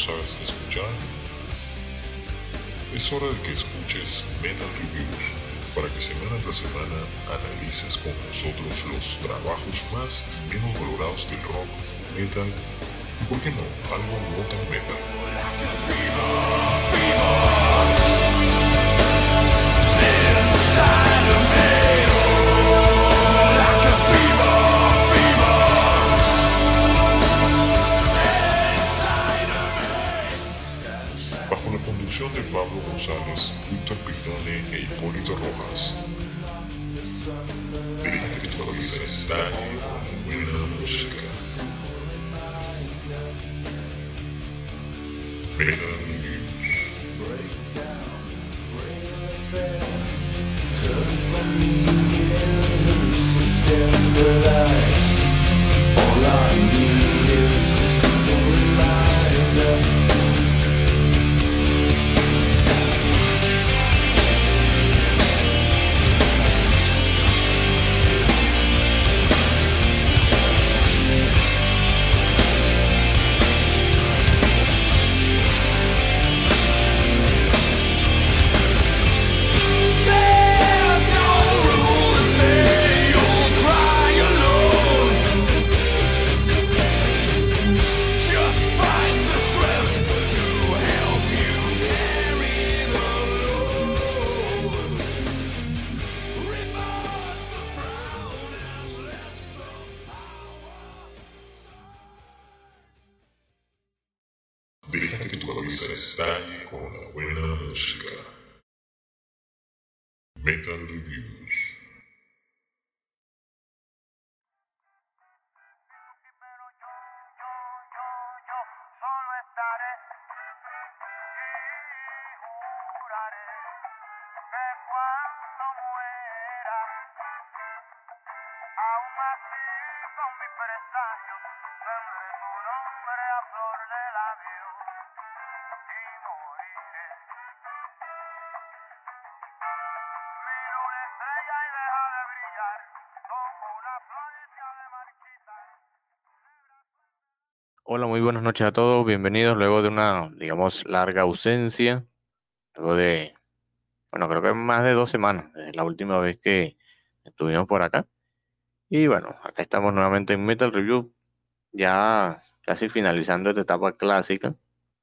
sabes escuchar? Es hora de que escuches Metal Reviews para que semana tras semana analices con nosotros los trabajos más y menos valorados del rock, metal y, por qué no, algo no tan metal. Hipólito Rojas. Cabeza estalle con buena música. Metal cabeza estalle con la buena música. Metal Reviews. Hola, muy buenas noches a todos. Bienvenidos luego de una, digamos, larga ausencia. Luego de, bueno, creo que más de dos semanas, desde la última vez que estuvimos por acá. Y bueno, acá estamos nuevamente en Metal Review, ya casi finalizando esta etapa clásica,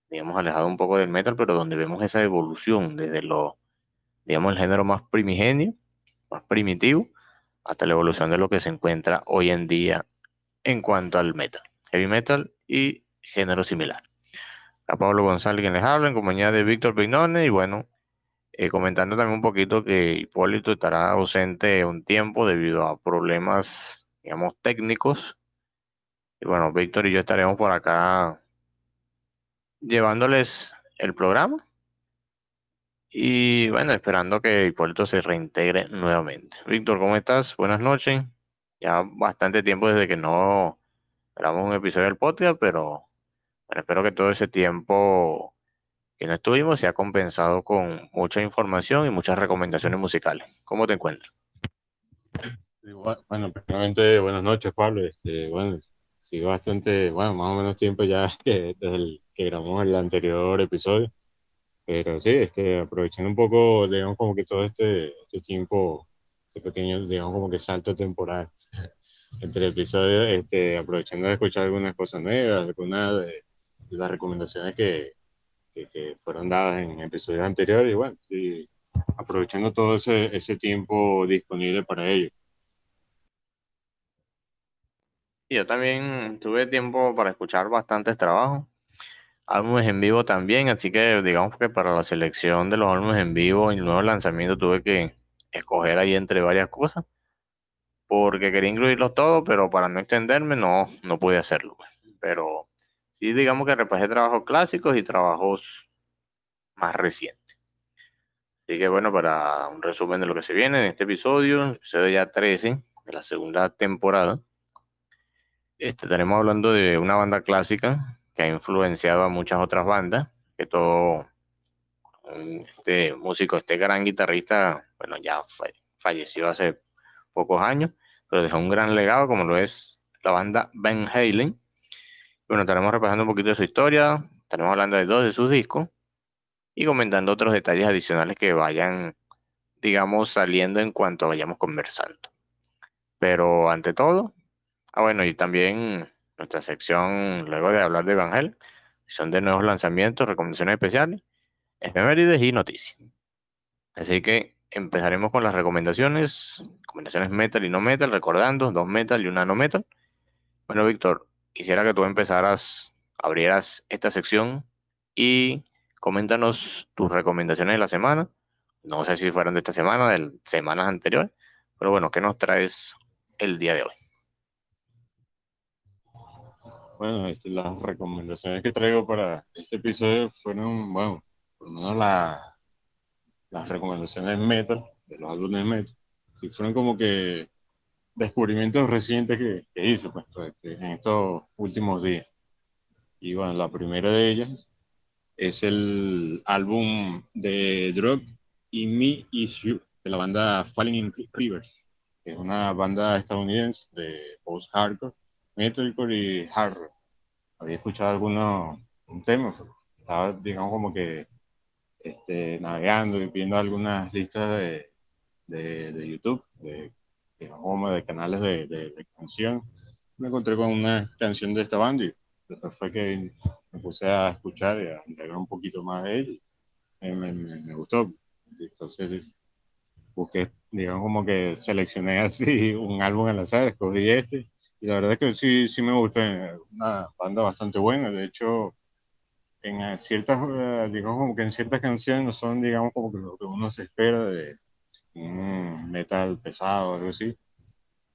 digamos, alejado un poco del metal, pero donde vemos esa evolución desde lo, digamos, el género más primigenio, más primitivo, hasta la evolución de lo que se encuentra hoy en día en cuanto al metal, heavy metal y género similar. A Pablo González quien les habla en compañía de Víctor Pignone y bueno, eh, comentando también un poquito que Hipólito estará ausente un tiempo debido a problemas, digamos, técnicos. Y bueno, Víctor y yo estaremos por acá llevándoles el programa. Y bueno, esperando que Hipólito se reintegre nuevamente. Víctor, ¿cómo estás? Buenas noches. Ya bastante tiempo desde que no grabamos un episodio del podcast, pero espero que todo ese tiempo que no estuvimos se ha compensado con mucha información y muchas recomendaciones musicales. ¿Cómo te encuentras? Bueno, primeramente, buenas noches, Pablo. Este, bueno, sigue bastante, bueno, más o menos tiempo ya que, desde el que grabamos el anterior episodio. Pero sí, este, aprovechando un poco, digamos, como que todo este, este tiempo, este pequeño, digamos, como que salto temporal entre episodios, este, aprovechando de escuchar algunas cosas nuevas, algunas de, las recomendaciones que, que, fueron dadas en episodios anteriores, y bueno, y aprovechando todo ese, ese tiempo disponible para ello. Yo también tuve tiempo para escuchar bastantes trabajos, álbumes en vivo también, así que digamos que para la selección de los álbumes en vivo y el nuevo lanzamiento tuve que escoger ahí entre varias cosas porque quería incluirlos todos, pero para no extenderme no, no pude hacerlo. Pues. Pero sí, digamos que repasé trabajos clásicos y trabajos más recientes. Así que bueno, para un resumen de lo que se viene en este episodio, episodio ya 13 de la segunda temporada, este, estaremos hablando de una banda clásica que ha influenciado a muchas otras bandas, que todo este músico, este gran guitarrista, bueno, ya falleció hace pocos años, pero dejó un gran legado como lo es la banda Van Halen. Bueno, estaremos repasando un poquito de su historia, estaremos hablando de dos de sus discos y comentando otros detalles adicionales que vayan, digamos, saliendo en cuanto vayamos conversando. Pero ante todo, ah bueno, y también nuestra sección, luego de hablar de Evangel, son de nuevos lanzamientos, recomendaciones especiales, efemérides y noticias. Así que empezaremos con las recomendaciones, recomendaciones metal y no metal, recordando dos metal y una no metal. Bueno, Víctor, quisiera que tú empezaras, abrieras esta sección y coméntanos tus recomendaciones de la semana. No sé si fueron de esta semana, de semanas anteriores, pero bueno, ¿qué nos traes el día de hoy? Bueno, este, las recomendaciones que traigo para este episodio fueron, bueno, por lo menos las recomendaciones metal, de los álbumes metal, sí fueron como que descubrimientos recientes que, hice pues, pues este, en estos últimos días. Y bueno, la primera de ellas es el álbum de Drug y Me Is You, de la banda Falling in Rivers, que es una banda estadounidense de post-hardcore metalcore y hard. Había escuchado algunos temas, estaba, digamos, como que este, navegando y viendo algunas listas de, de, YouTube, de, digamos, de canales de, de, canción. Me encontré con una canción de esta banda y después fue que me puse a escuchar y a entregar un poquito más de ella. Me, me, me gustó. Entonces busqué, digamos, como que seleccioné así un álbum al azar, escogí este y la verdad es que sí, sí me gusta, una banda bastante buena. De hecho, en eh, ciertas, eh, digamos como que en ciertas canciones no son, digamos, como que lo que uno se espera de un metal pesado o algo así.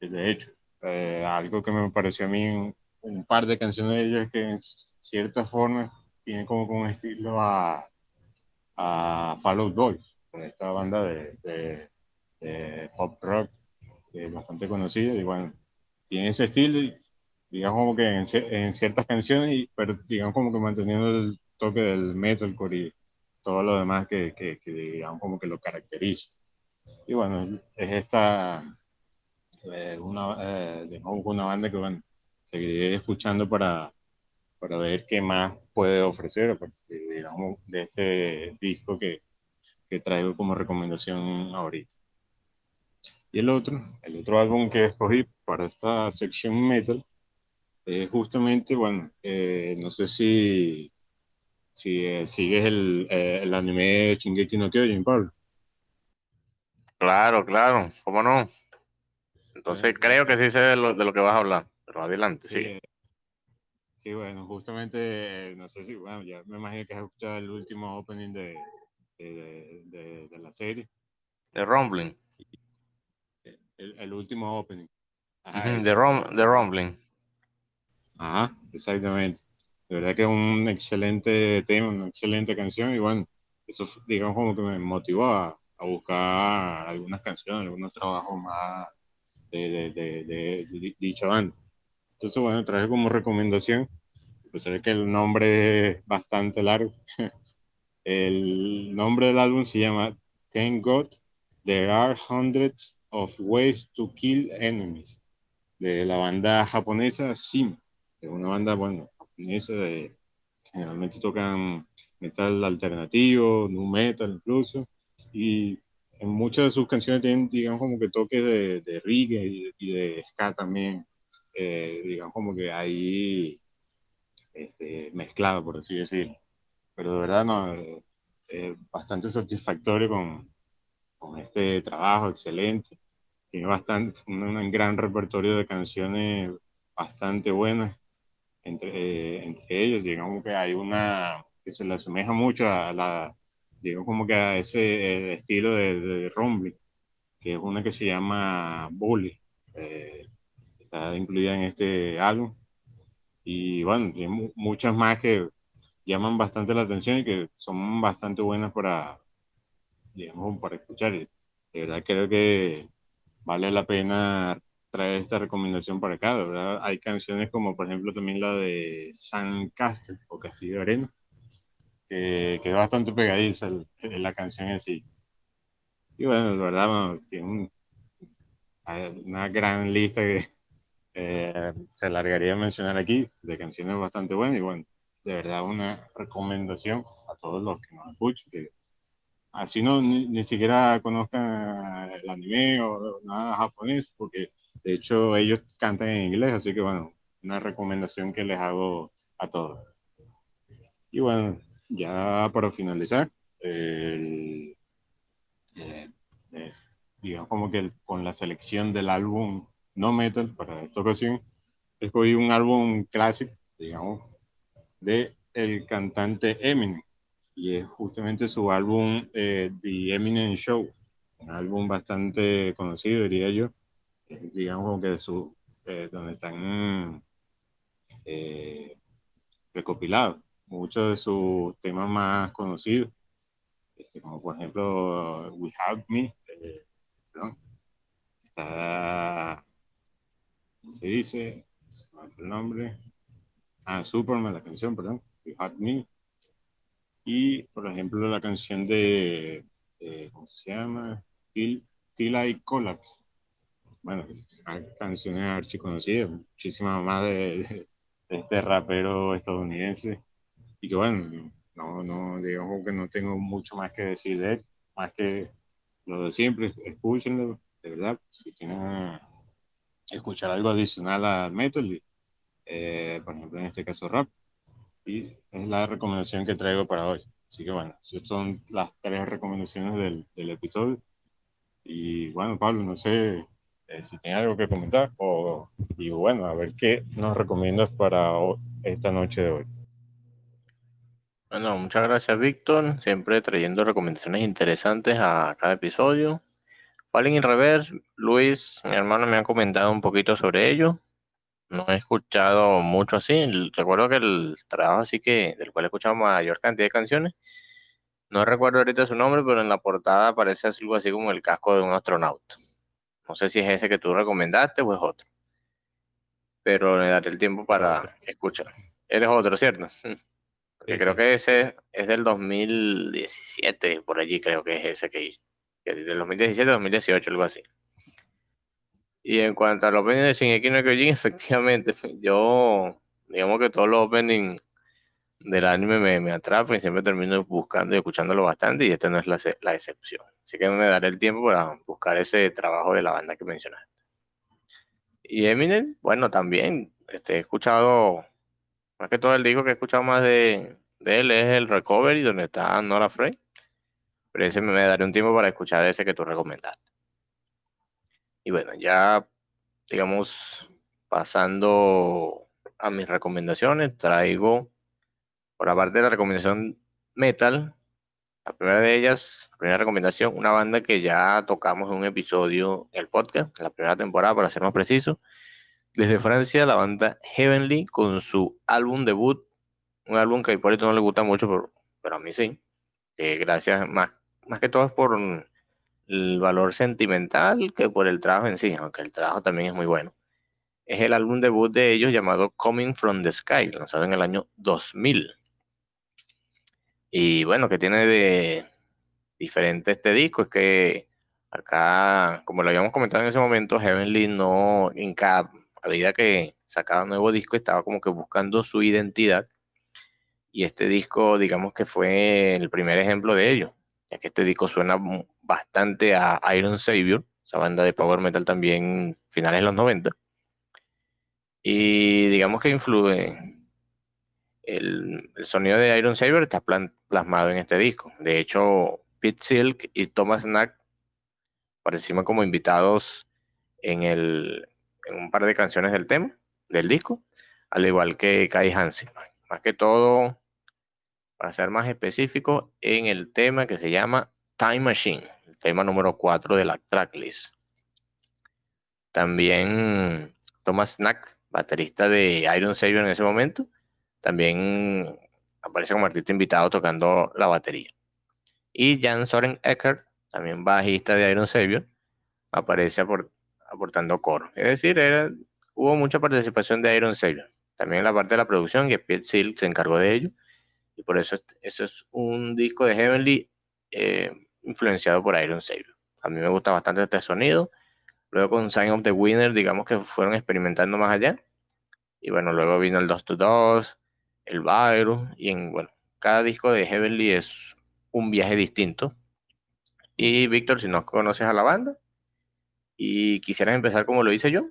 De hecho, eh, algo que me pareció a mí un, un par de canciones de ellos es que en cierta forma tienen como un estilo a, a Fall Out Boys, esta banda de, de, de pop rock bastante conocida y bueno tiene ese estilo, digamos como que en, ciertas canciones, y, pero digamos como que manteniendo el toque del metalcore y todo lo demás que, que, digamos como que lo caracteriza. Y bueno, es esta, eh, una, eh, una banda que bueno, seguiré escuchando para, para ver qué más puede ofrecer, digamos, de este disco que, que traigo como recomendación ahorita. Y el otro, el otro álbum que escogí para esta sección metal es justamente, bueno, eh, no sé si, si eh, sigues el, eh, el anime Shingeki no Kyojin, Pablo. Claro, claro, ¿cómo no? Entonces creo que sí sé de lo, de lo que vas a hablar, pero adelante, sí. Sí, bueno, justamente, no sé si, bueno, ya me imagino que has escuchado el último opening de, de, de, de la serie. De Rumbling el, último opening. de, Rumbling. Ajá, exactamente. De verdad que es un excelente tema, una excelente canción y bueno, eso digamos como que me motivó a, buscar algunas canciones, algunos trabajos más de, de, de, dicha banda. Entonces bueno, traje como recomendación, pues que el nombre es bastante largo. el nombre del álbum se llama Thank God There Are Hundreds of Ways to Kill Enemies, de la banda japonesa SIM, es una banda, bueno, de, generalmente tocan metal alternativo, nu metal incluso, y en muchas de sus canciones tienen, digamos, como que toques de, de reggae y de, ska también, eh, digamos, como que ahí este, mezclado, por así decirlo. Pero de verdad, no, eh, bastante satisfactorio con, con este trabajo excelente tiene bastante, un, gran repertorio de canciones bastante buenas entre, eh, entre ellos. Digamos que hay una que se le asemeja mucho a la, digamos como que a ese eh, estilo de, de que es una que se llama Bully. Eh, está incluida en este álbum. Y bueno, tiene muchas más que llaman bastante la atención y que son bastante buenas para, digamos, para escuchar. De verdad creo que vale la pena traer esta recomendación para acá, ¿verdad? Hay canciones como por ejemplo también la de San Castle o Castillo de Arena, que, que es bastante pegadiza la canción en sí. Y bueno, la verdad, tiene una gran lista que, eh, se alargaría a mencionar aquí, de canciones bastante buenas y bueno, de verdad una recomendación a todos los que nos escuchan, que así no ni, ni siquiera conozcan el anime o nada japonés, porque de hecho ellos cantan en inglés, así que bueno, una recomendación que les hago a todos. Y bueno, ya para finalizar, el, eh, digamos como que con la selección del álbum no metal para esta ocasión, escogí un álbum clásico, digamos, de el cantante Eminem y es justamente su álbum eh, The Eminem Show, un álbum bastante conocido, diría yo, digamos como que su, eh, donde están eh, recopilados muchos de sus temas más conocidos, este, como por ejemplo We Have Me, eh, perdón, está, ¿cómo se dice? el nombre. Ah, Superman, la canción, perdón, We Have Me. Y por ejemplo la canción de, eh, ¿cómo se llama? Till, Till I Collapse. Bueno, hay canciones archiconocidas, muchísimas más de este rapero estadounidense y que bueno, no, no, digamos que no tengo mucho más que decir de él, más que lo de siempre, escúchenlo, de verdad, si quieren escuchar algo adicional al metal, eh, por ejemplo en este caso rap, y es la recomendación que traigo para hoy. Así que bueno, esas son las tres recomendaciones del, del episodio. Y bueno, Pablo, no sé eh, si tienes algo que comentar, o, y bueno, a ver qué nos recomiendas para esta noche de hoy. Bueno, muchas gracias, Víctor. Siempre trayendo recomendaciones interesantes a cada episodio. Falling in Reverse, Luis, mi hermano me ha comentado un poquito sobre ello. No he escuchado mucho así. Recuerdo que el trabajo así que, del cual he escuchado mayor cantidad de canciones, no recuerdo ahorita su nombre, pero en la portada aparece algo así como el casco de un astronauta. No sé si es ese que tú recomendaste o es otro. Pero le daré el tiempo para escuchar. Eres otro, ¿cierto? Que creo que ese es del 2017, por allí creo que es ese que, que del 2017-2018, algo así. Y en cuanto al opening de Shingeki no Kyojin, efectivamente, yo, digamos que todos los openings del anime me, me atrapan y siempre termino buscando y escuchándolo bastante y esta no es la, excepción. Así que me daré el tiempo para buscar ese trabajo de la banda que mencionaste. Y Eminem, bueno, también este, he escuchado más que todo el disco que he escuchado más de, él es el Recovery, donde está Nora Frey. Pero ese me daré un tiempo para escuchar ese que tú recomendaste. Y bueno, ya, digamos, pasando a mis recomendaciones, traigo, por aparte de la recomendación metal, la primera de ellas, la primera recomendación, una banda que ya tocamos en un episodio en el podcast, en la primera temporada, para ser más preciso, desde Francia, la banda Heavenly con su álbum debut, un álbum que a Hipólito no le gusta mucho, pero, pero a mí sí. gracias más, más que todo por el valor sentimental que por el trabajo en sí, aunque el trabajo también es muy bueno. Es el álbum debut de ellos llamado Coming from the Sky, lanzado en el año 2000. Y bueno, que tiene de diferente este disco, es que acá, como lo habíamos comentado en ese momento, Heavenly no, a medida que sacaba un nuevo disco, estaba como que buscando su identidad. Y este disco, digamos que fue el primer ejemplo de ello, ya que este disco suena bastante a Iron Savior, esa banda de power metal también finales de los 90. Y digamos que influye. El, sonido de Iron Savior está plasmado en este disco. De hecho, Pete Silk y Thomas Knack aparecieron como invitados en un par de canciones del tema, del disco, al igual que Kai Hansen. Más que todo, para ser más específico, en el tema que se llama Time Machine, el tema número 4 de la tracklist. También Thomas Snack, baterista de Iron Savior en ese momento, también aparece como artista invitado tocando la batería. Y Jan Soren Ecker, también bajista de Iron Savior, aparece por, aportando coro. Es decir, hubo mucha participación de Iron Savior. También en la parte de la producción, que Pete Silk se encargó de ello. Y por eso eso es un disco de Heavenly eh, influenciado por Iron Savior. A mí me gusta bastante este sonido. Luego con Sign of the Winner, digamos que fueron experimentando más allá. Y bueno, luego vino el 2 to 2, el Virus, y en, bueno, cada disco de Heavenly es un viaje distinto. Y Víctor, si no conoces a la banda y quisieras empezar como lo hice yo,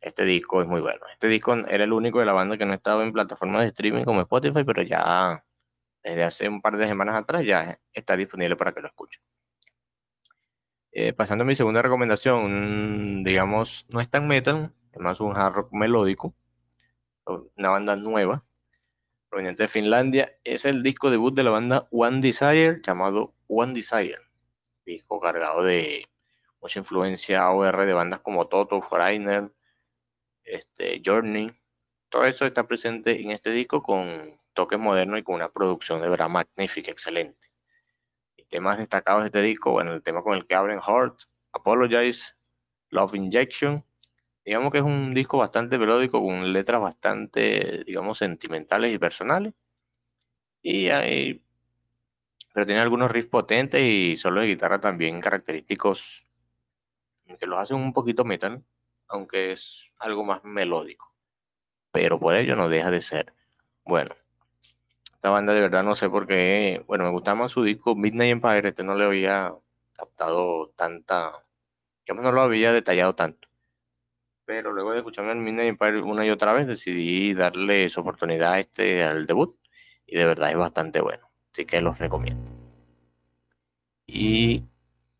este disco es muy bueno. Este disco era el único de la banda que no estaba en plataformas de streaming como Spotify, pero ya desde hace un par de semanas atrás ya está disponible para que lo escuchen. Eh, pasando a mi segunda recomendación, digamos, no es tan metal, es más un hard rock melódico, una banda nueva, proveniente de Finlandia. Es el disco debut de la banda One Desire, llamado One Desire. Disco cargado de mucha influencia AOR de bandas como Toto, Foreigner, este, Journey. Todo eso está presente en este disco con toque moderno y con una producción de verdad magnífica, excelente. Y temas destacados de este disco, bueno, el tema con el que abren Heart, Apologize, Love Injection. Digamos que es un disco bastante melódico con letras bastante, digamos, sentimentales y personales. Y hay, pero tiene algunos riffs potentes y solo de guitarra también característicos que los hacen un poquito metal, aunque es algo más melódico. Pero por ello no deja de ser bueno. Esta banda de verdad no sé por qué. Bueno, me gustaba más su disco Midnight Empire. Este no le había captado tanta. Digamos, no lo había detallado tanto. Pero luego de escucharme el Midnight Empire una y otra vez, decidí darle su oportunidad a este al debut. Y de verdad es bastante bueno. Así que los recomiendo. Y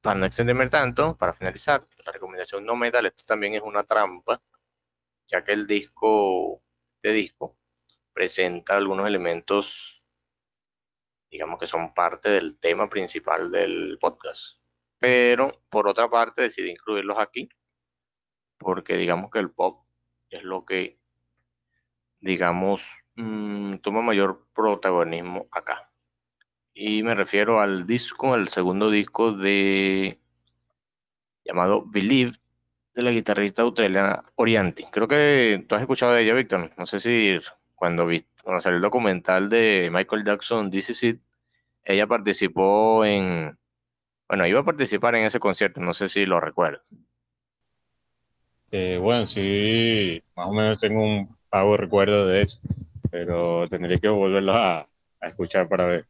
para no extenderme tanto, para finalizar, la recomendación no metal, esto también es una trampa, ya que el disco de disco presenta algunos elementos, digamos que son parte del tema principal del podcast. Pero por otra parte decidí incluirlos aquí, porque digamos que el pop es lo que, digamos, mm, toma mayor protagonismo acá. Y me refiero al disco, al segundo disco de llamado Believe de la guitarrista australiana Orianti. Creo que tú has escuchado de ella, Víctor. No sé si cuando, vi, cuando salió el documental de Michael Jackson, This Is It, ella participó en, bueno, iba a participar en ese concierto, no sé si lo recuerdo. Eh, bueno, sí, más o menos tengo un pago recuerdo de eso, pero tendría que volverlo a escuchar para ver.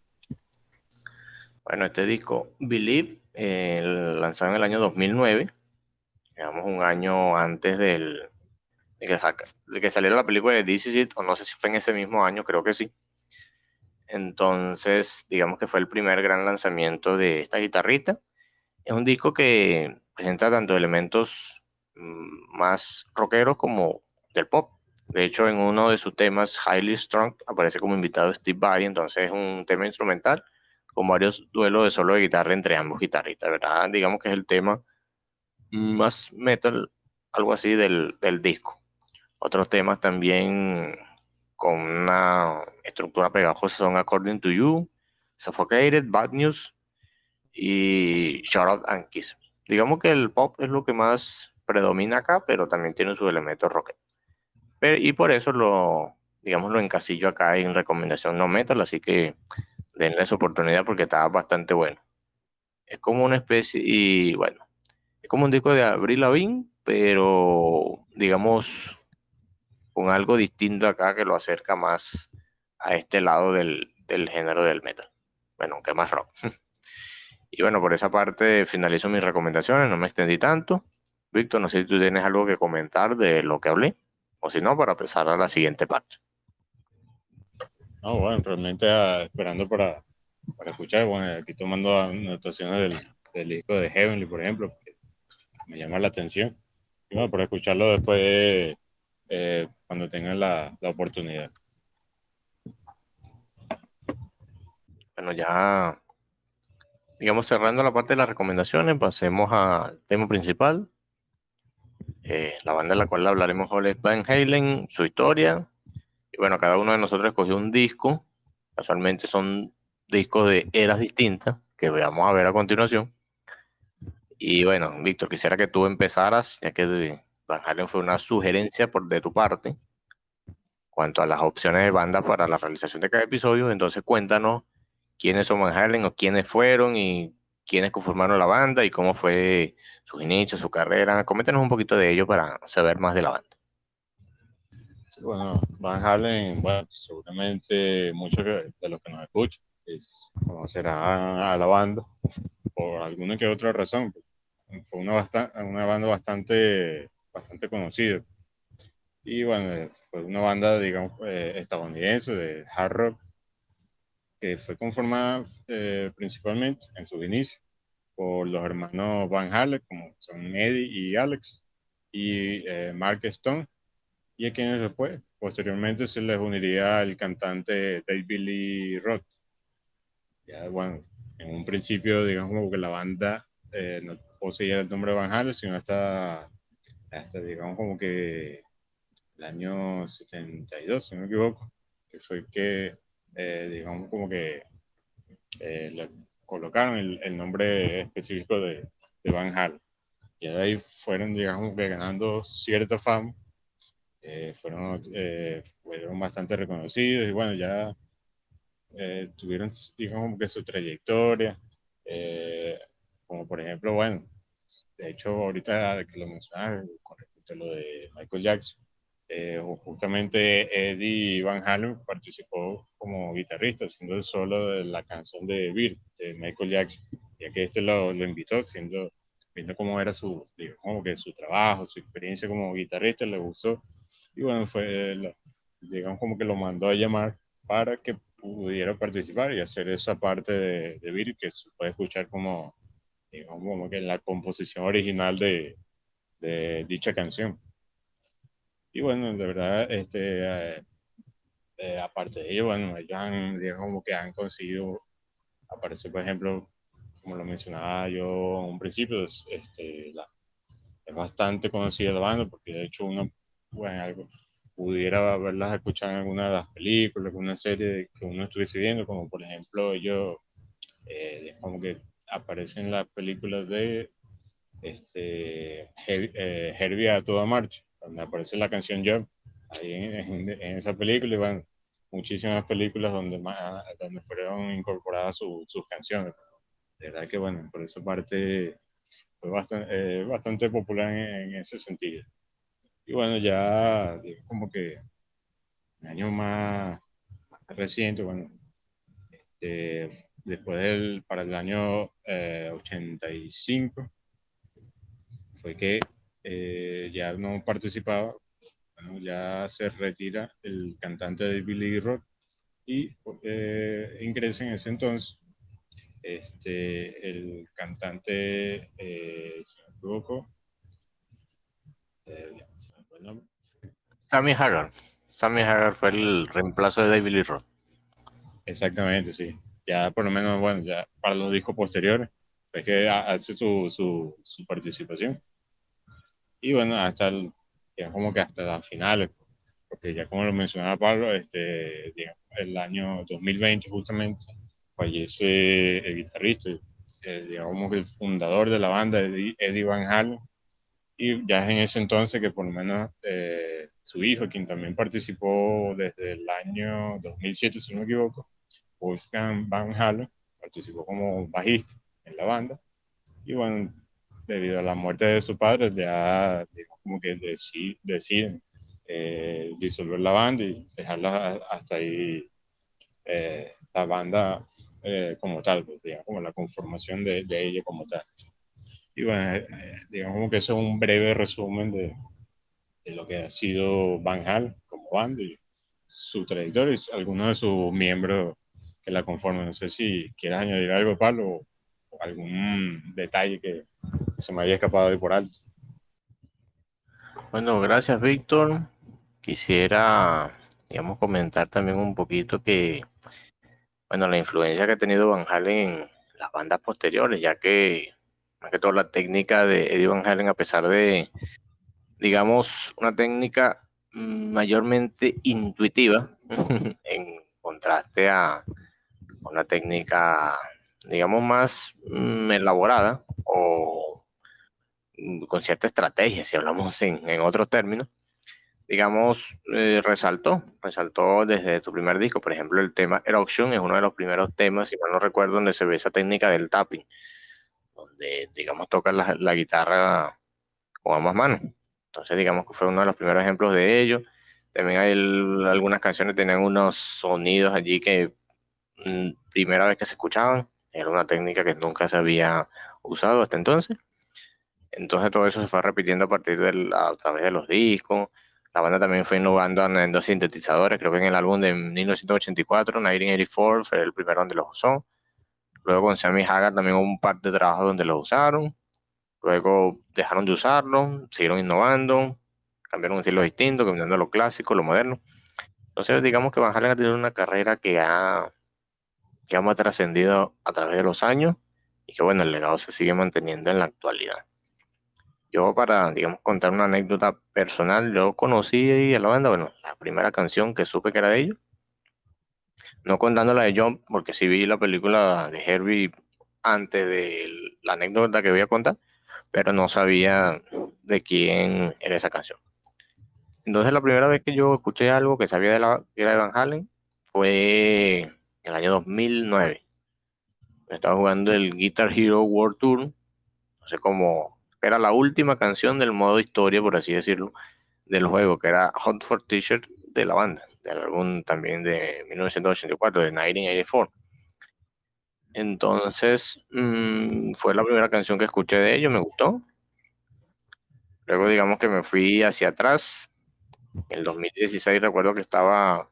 Bueno, este disco, Believe, eh, lanzado en el año 2009, digamos un año antes de, que saliera la película de This Is It, o no sé si fue en ese mismo año, creo que sí. Entonces, digamos que fue el primer gran lanzamiento de esta guitarrita. Es un disco que presenta tanto elementos más rockeros como del pop. De hecho, en uno de sus temas, Highly Strong, aparece como invitado Steve Vai, entonces es un tema instrumental con varios duelos de solo de guitarra entre ambos guitarristas, ¿verdad? Digamos que es el tema más metal, algo así del, disco. Otros temas también con una estructura pegajosa son According to You, Suffocated, Bad News y Shout Out and Kiss. Digamos que el pop es lo que más predomina acá, pero también tiene sus elementos rock. y por eso lo, digamos, lo encasillo acá en recomendación no metal, así que denle esa oportunidad porque está bastante bueno. Es como una especie, y bueno, es como un disco de Abril Lavigne, pero digamos con algo distinto acá que lo acerca más a este lado del, del género del metal. Bueno, aunque más rock. y bueno, por esa parte finalizo mis recomendaciones, no me extendí tanto. Víctor, no sé si tú tienes algo que comentar de lo que hablé, o si no, para pasar a la siguiente parte. No, bueno, realmente ah, esperando para, para escuchar, bueno, aquí tomando anotaciones del, del, disco de Heavenly, por ejemplo, que me llama la atención. Y bueno, para escucharlo después eh, cuando tengan la, la oportunidad. Bueno, ya, digamos, cerrando la parte de las recomendaciones, pasemos al tema principal. Eh, la banda de la cual hablaremos hoy es Van Halen, su historia, y bueno, cada uno de nosotros escogió un disco. Casualmente son discos de eras distintas que vamos a ver a continuación. Y bueno, Víctor, quisiera que tú empezaras, ya que Van Halen fue una sugerencia por, de tu parte cuanto a las opciones de banda para la realización de cada episodio. Entonces cuéntanos quiénes son Van Halen o quiénes fueron y quiénes conformaron la banda y cómo fue sus inicios, su carrera. Coméntanos un poquito de ello para saber más de la banda. bueno, Van Halen, bueno, seguramente muchos de los que nos escuchan conocerán a la banda por alguna que otra razón. Fue una, bastante, una banda bastante, bastante conocida. Y bueno, fue una banda, digamos, eh, estadounidense de hard rock que fue conformada eh, principalmente en sus inicios por los hermanos Van Halen, como son Eddie y Alex, y eh, Mark Stone, y a quienes después, posteriormente, se les uniría el cantante David Lee Roth. Ya, bueno, en un principio, digamos, como que la banda eh, no poseía el nombre de Van Halen, sino hasta, hasta, digamos, como que el año 72, si no me equivoco, que fue que, eh, digamos, como que eh, le colocaron el, el, nombre específico de, de Van Halen. Y de ahí fueron, digamos, que ganando cierta fama, fueron, fueron bastante reconocidos y bueno, ya eh, tuvieron, digamos, que su trayectoria, eh, como por ejemplo, bueno, de hecho, ahorita que lo mencionas con respecto a lo de Michael Jackson, eh, justamente Eddie Van Halen participó como guitarrista, haciendo el solo de la canción de Bill, de Michael Jackson, ya que este lo, lo invitó, siendo, viendo cómo era su, digamos, que su trabajo, su experiencia como guitarrista, le gustó, y bueno, fue, digamos, como que lo mandó a llamar para que pudiera participar y hacer esa parte de, de Vir que se puede escuchar como, digamos, como que la composición original de dicha canción. Y bueno, de verdad, este, eh, eh, aparte de ello, bueno, ellos han, como que han conseguido aparecer, por ejemplo, como lo mencionaba yo en un principio, es, este, es bastante conocida la banda porque de hecho uno, bueno, algo, pudiera haberlas escuchado en alguna de las películas, alguna serie que uno estuviese viendo, como por ejemplo ellos, eh, como que aparecen en las películas de este, eh, Herbie a toda marcha, donde aparece la canción Jump, ahí en, esa película, y van muchísimas películas donde, más, donde fueron incorporadas sus canciones. De verdad que, bueno, por esa parte fue bastante, eh, bastante popular en ese sentido. Y bueno, ya como que un año más, reciente, bueno, este, después del, para el año 85, eh, fue que eh, ya no participaba, bueno, ya se retira el cantante de Billy Rock y eh, ingresa en ese entonces este, el cantante, eh, si me equivoco, Sammy Hagar. Sammy Hagar fue el reemplazo de David Lee Roth. Exactamente, sí. Ya por lo menos, bueno, ya para los discos posteriores, es que hace su, su, su participación. Y bueno, hasta el, ya como que hasta las finales, porque ya como lo mencionaba Pablo, este, el año 2020 justamente fallece el guitarrista, digamos el fundador de la banda, Eddie Van Halen, y ya es en ese entonces que por lo menos eh, su hijo, quien también participó desde el año 2007, si no me equivoco, Wolfgang Van Halen, participó como bajista en la banda. Y bueno, debido a la muerte de su padre, ya digamos, como que deciden eh, disolver la banda y dejarla hasta ahí eh, la banda como tal, pues, digamos, como la conformación de, de ella como tal. Y bueno, eh, digamos que eso es un breve resumen de, de lo que ha sido Van Hal como banda y su trayectoria y algunos de sus miembros que la conforman. No sé si quieras añadir algo, Pablo, o algún detalle que se me haya escapado de por alto. Bueno, gracias, Víctor. Quisiera, digamos, comentar también un poquito que, bueno, la influencia que ha tenido Van Halen en las bandas posteriores, ya que más que todo la técnica de Eddie Van Halen, a pesar de, digamos, una técnica mayormente intuitiva, en contraste a una técnica, digamos, más mm, elaborada o mm, con cierta estrategia, si hablamos en, en otros términos, digamos, eh, resaltó, resaltó desde su primer disco, por ejemplo, el tema Eruption es uno de los primeros temas, si mal no recuerdo, donde se ve esa técnica del tapping donde, digamos, toca la, guitarra con ambas manos. Entonces, digamos que fue uno de los primeros ejemplos de ello. También hay algunas canciones tenían unos sonidos allí que mm, primera vez que se escuchaban, era una técnica que nunca se había usado hasta entonces. Entonces todo eso se fue repitiendo a partir de a través de los discos. La banda también fue innovando en dos sintetizadores, creo que en el álbum de 1984, 1984, fue el primero donde los usó. Luego con Sammy Hagar también hubo un par de trabajos donde los usaron. Luego dejaron de usarlo, siguieron innovando, cambiaron un estilo distinto, cambiando lo clásico, lo moderno. Entonces, digamos que Van Halen ha tenido una carrera que ha, que ha trascendido a través de los años y que, bueno, el legado se sigue manteniendo en la actualidad. Yo, para, digamos, contar una anécdota personal, yo conocí a la banda, bueno, la primera canción que supe que era de ellos, no contando la de John, porque sí vi la película de Herbie antes de la anécdota que voy a contar, pero no sabía de quién era esa canción. Entonces la primera vez que yo escuché algo que sabía de la era de Van Halen fue en el año 2009. Estaba jugando el Guitar Hero World Tour, no sé cómo, era la última canción del modo historia, por así decirlo, del juego, que era Hot for T-shirt de la banda, del álbum también de 1984, de 1984. Entonces, mm, fue la primera canción que escuché de ellos, me gustó. Luego, digamos que me fui hacia atrás. En el 2016 recuerdo que estaba,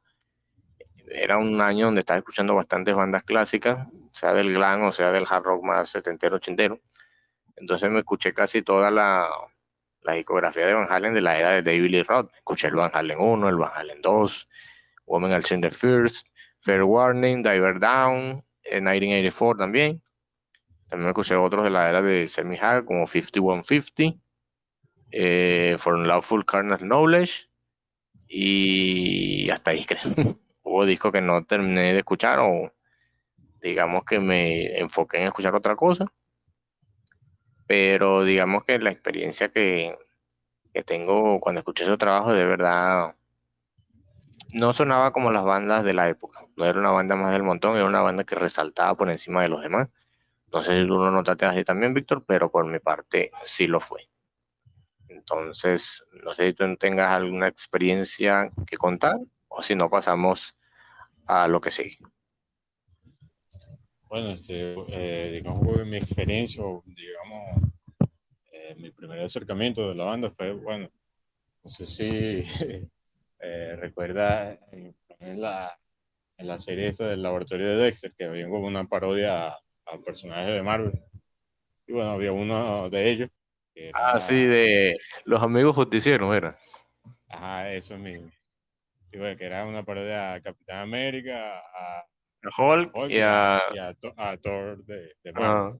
era un año donde estaba escuchando bastantes bandas clásicas, sea del glam o sea del hard rock más setentero, ochentero. Entonces me escuché casi toda la, la discografía de Van Halen de la era de David Lee Roth. Escuché el Van Halen 1, el Van Halen 2, Woman I'll the First, Fair Warning, Diver Down, en 1984 también. También me escuché otros de la era de Semi Haga como 5150, eh, For Lawful Carnal Knowledge y hasta ahí creo. Hubo discos que no terminé de escuchar o digamos que me enfoqué en escuchar otra cosa. Pero digamos que la experiencia que, que tengo cuando escuché ese trabajo de verdad no sonaba como las bandas de la época. No era una banda más del montón, era una banda que resaltaba por encima de los demás. No sé si tú lo notaste así también, Víctor, pero por mi parte sí lo fue. Entonces, no sé si tú tengas alguna experiencia que contar o si no pasamos a lo que sigue. Bueno, este, eh, digamos mi experiencia, digamos, eh, mi primer acercamiento de la banda fue, bueno, no sé si Eh, recuerda en, la, en la serie esta del laboratorio de Dexter, que había como una parodia a, personajes de Marvel. Y bueno, había uno de ellos. Ah, sí, de los amigos justicieros, era. Ajá, eso mismo. Y bueno, que era una parodia a Capitán América, a, Hulk, y, a... Thor de, Marvel.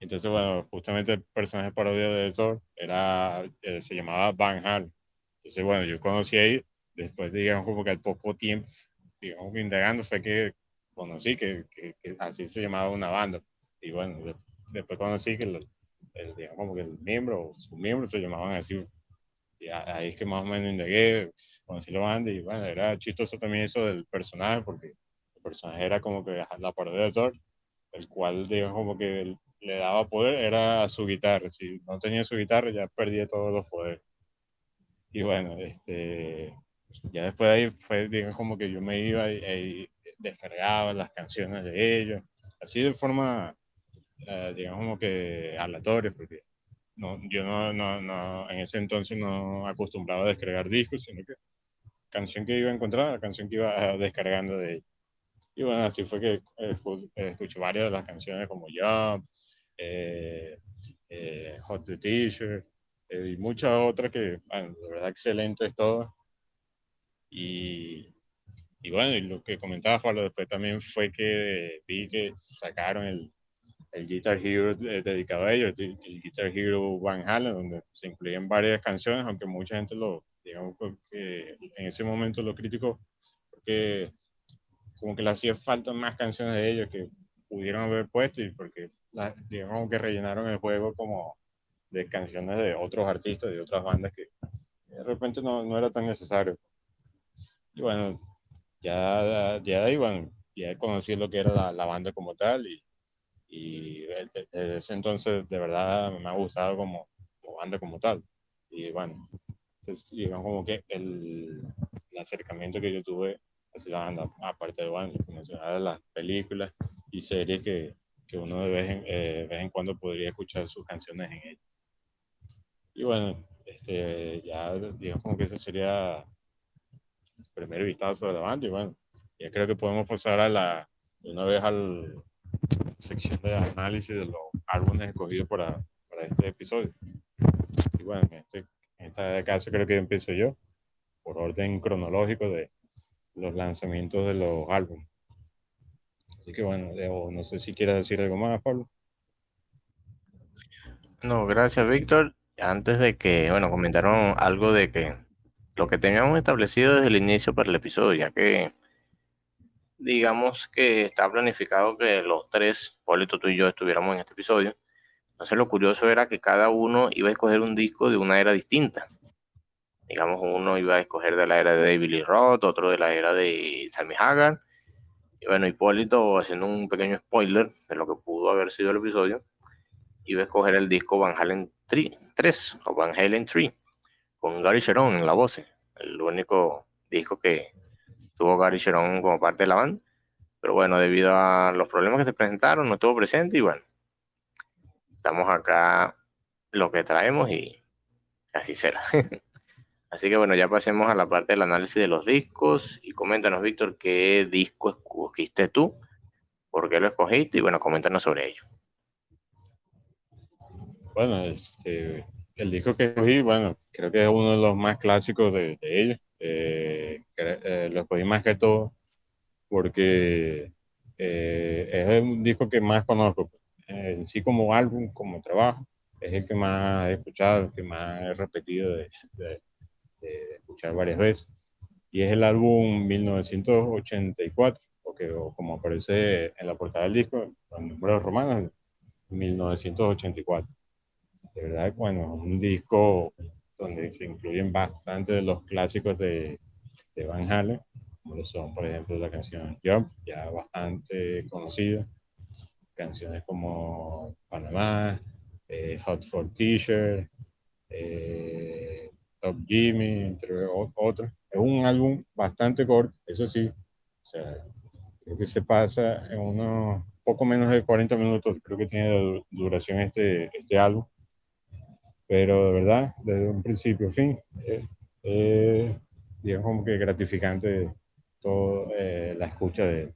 Entonces, bueno, justamente el personaje parodia de Thor era, eh, se llamaba Van Halen. Entonces, bueno, yo conocí ahí, después, digamos, como que al poco tiempo, digamos, indagando, fue que conocí que, que, así se llamaba una banda. Y bueno, después conocí que, el, digamos, como que el miembro o sus miembros se llamaban así. Y ahí es que más o menos indagué, conocí la banda y bueno, era chistoso también eso del personaje, porque el personaje era como que la parodia de Thor, el cual, digamos, como que le daba poder, era su guitarra. Si no tenía su guitarra, ya perdía todos los poderes. Y bueno, este, ya después de ahí fue, digamos, como que yo me iba y, descargaba las canciones de ellos, así de forma, eh, digamos, como que aleatoria, porque no, yo no, no, no, en ese entonces no acostumbraba a descargar discos, sino que canción que iba a encontrar, la canción que iba descargando de ellos. Y bueno, así fue que escuché varias de las canciones como Jump, eh, eh, Hot the T-shirt, eh, y muchas otras que, bueno, de verdad excelentes todas. Y, y bueno, y lo que comentaba Pablo después también fue que vi que sacaron el, el Guitar Hero dedicado a ellos, el, Guitar Hero Van Halen, donde se incluyen varias canciones, aunque mucha gente lo, digamos, que en ese momento lo criticó, porque como que le hacía falta más canciones de ellos que pudieron haber puesto y porque, digamos, que rellenaron el juego como de canciones de otros artistas, de otras bandas que de repente no, no era tan necesario. Y bueno, ya, ya de ahí, bueno, ya conocí lo que era la, la banda como tal y, Y desde ese entonces, de verdad, me ha gustado como, como banda como tal. Y bueno, digamos como que el, el, acercamiento que yo tuve hacia la banda, aparte de, bueno, de las películas y series que, que uno de vez, en, eh, vez en cuando podría escuchar sus canciones en ellas. Y bueno, este, ya digamos como que ese sería el primer vistazo de la banda y bueno, ya creo que podemos pasar a la, una vez a la sección de análisis de los álbumes escogidos para, para este episodio. Y bueno, en este, en este caso creo que empiezo yo, por orden cronológico de los lanzamientos de los álbumes. Así que bueno, no sé si quieres decir algo más, Pablo. No, gracias, Víctor. Antes de que, bueno, comentaron algo de que lo que teníamos establecido desde el inicio para el episodio, ya que digamos que está planificado que los tres, Polito, tú y yo, estuviéramos en este episodio. Entonces lo curioso era que cada uno iba a escoger un disco de una era distinta. Digamos, uno iba a escoger de la era de Lee Roth, otro de la era de Sammy Hagar, y bueno, Hipólito, haciendo un pequeño spoiler de lo que pudo haber sido el episodio, iba a escoger el disco Van Halen 3, o Van Halen 3 con Gary Sharon en la voz, el único disco que tuvo Gary Sharon como parte de la banda. Pero bueno, debido a los problemas que se presentaron, no estuvo presente y bueno, estamos acá lo que traemos y así será. Así que bueno, ya pasemos a la parte del análisis de los discos y coméntanos, Víctor, qué disco escogiste tú, por qué lo escogiste y bueno, coméntanos sobre ello. Bueno, este, el disco que escogí, bueno, creo que es uno de los más clásicos de, ellos. Eh, eh, lo escogí más que todo porque eh, es un disco que más conozco. En sí como álbum, como trabajo, es el que más he escuchado, el que más he repetido de, de escuchar varias veces. Y es el álbum 1984, porque, o como aparece en la portada del disco, con números romanos, 1984. De verdad, bueno, un disco donde se incluyen bastante de los clásicos de, de Van Halen, como son, por ejemplo, la canción Jump, ya bastante conocida, canciones como Panamá, eh, Hot for T-shirt, eh, Top Jimmy, entre otros. Es un álbum bastante corto, eso sí. O sea, creo que se pasa en unos poco menos de 40 minutos, creo que tiene duración este, este álbum. Pero de verdad, desde un principio a fin, es, digamos como que gratificante toda eh, la escucha de,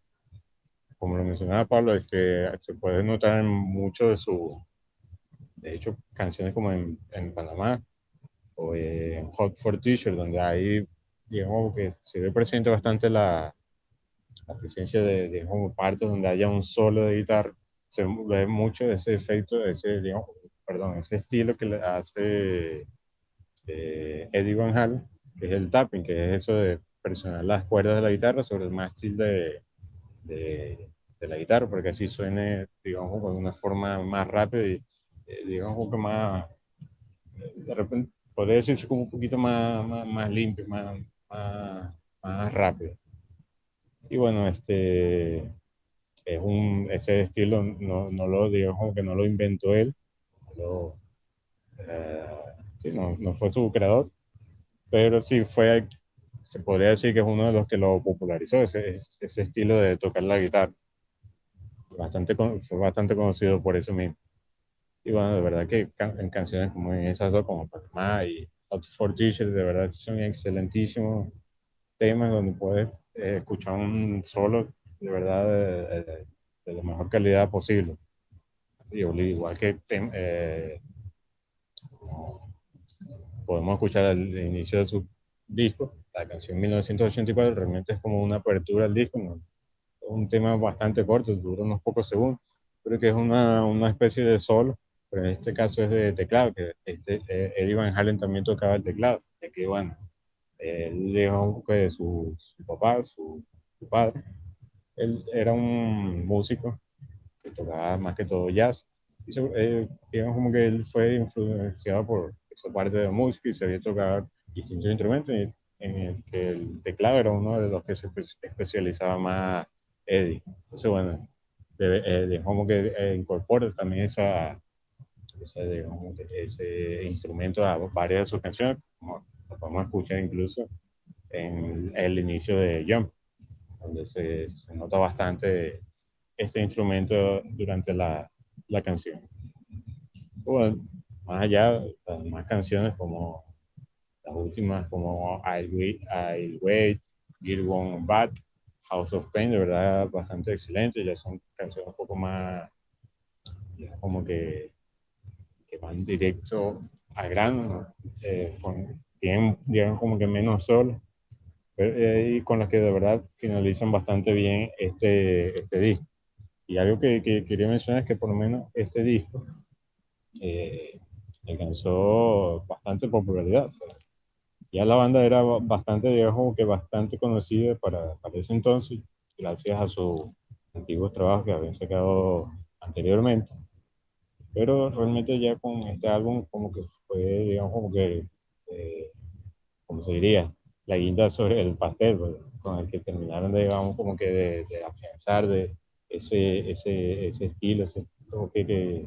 como lo mencionaba Pablo, es que se puede notar en mucho de su, de hecho, canciones como en, en Panamá, o en Hot for Teacher, donde hay, digamos, que se ve presente bastante la, la presencia de, digamos, partes donde haya un solo de guitarra. Se ve mucho ese efecto, ese, digamos, perdón, ese estilo que le hace eh, Eddie Van Halen, que es el tapping, que es eso de presionar las cuerdas de la guitarra sobre el mástil de, de, de la guitarra, porque así suene, digamos, de una forma más rápida y, eh, digamos, poco más, de repente, podría decirse como un poquito más, más, más limpio, más, más, más, rápido. Y bueno, este es un, ese estilo no, no lo digo como que no lo inventó él, eh, no, no, fue su creador, pero sí fue, se podría decir que es uno de los que lo popularizó, ese, ese estilo de tocar la guitarra. Bastante, fue bastante conocido por eso mismo. Y bueno, de verdad que en canciones como esas dos, como Panamá y Hot for Teacher, de verdad son excelentísimos temas donde puedes eh, escuchar un solo de verdad de, la mejor calidad posible. Y igual que eh, podemos escuchar al inicio de su disco, la canción 1984 realmente es como una apertura al disco, es un tema bastante corto, dura unos pocos segundos, pero que es una, una especie de solo pero en este caso es de teclado, que este, eh, Eddie Van Halen también tocaba el teclado, de que bueno, él dejó que su, su papá, su, su, padre, él era un músico que tocaba más que todo jazz, y eh, digamos como que él fue influenciado por esa parte de música y sabía tocar distintos instrumentos, en el que el teclado era uno de los que se especializaba más Eddie. Entonces bueno, eh, como que eh, incorpora también esa, ese instrumento a varias de sus canciones, como lo podemos escuchar incluso en el inicio de Jump, donde se, se nota bastante este instrumento durante la, la canción. Bueno, más allá, más canciones como las últimas, como I'll Wait, I'll Wait Get One Bad, House of Pain, de verdad, bastante excelente. Ya son canciones un poco más, ya como que, que van directo al grano, eh, tienen, digamos, como que menos sol, eh, y con las que de verdad finalizan bastante bien este, este disco. Y algo que, que, quería mencionar es que por lo menos este disco eh, alcanzó bastante popularidad. Ya la banda era bastante, digamos, que bastante conocida para, para ese entonces, gracias a sus antiguos trabajos que habían sacado anteriormente. Pero realmente ya con este álbum como que fue, digamos, como que, eh, como se diría, la guinda sobre el pastel, pues, con el que terminaron, de, digamos, como que de, de afianzar de ese, ese, ese estilo, ese toque que,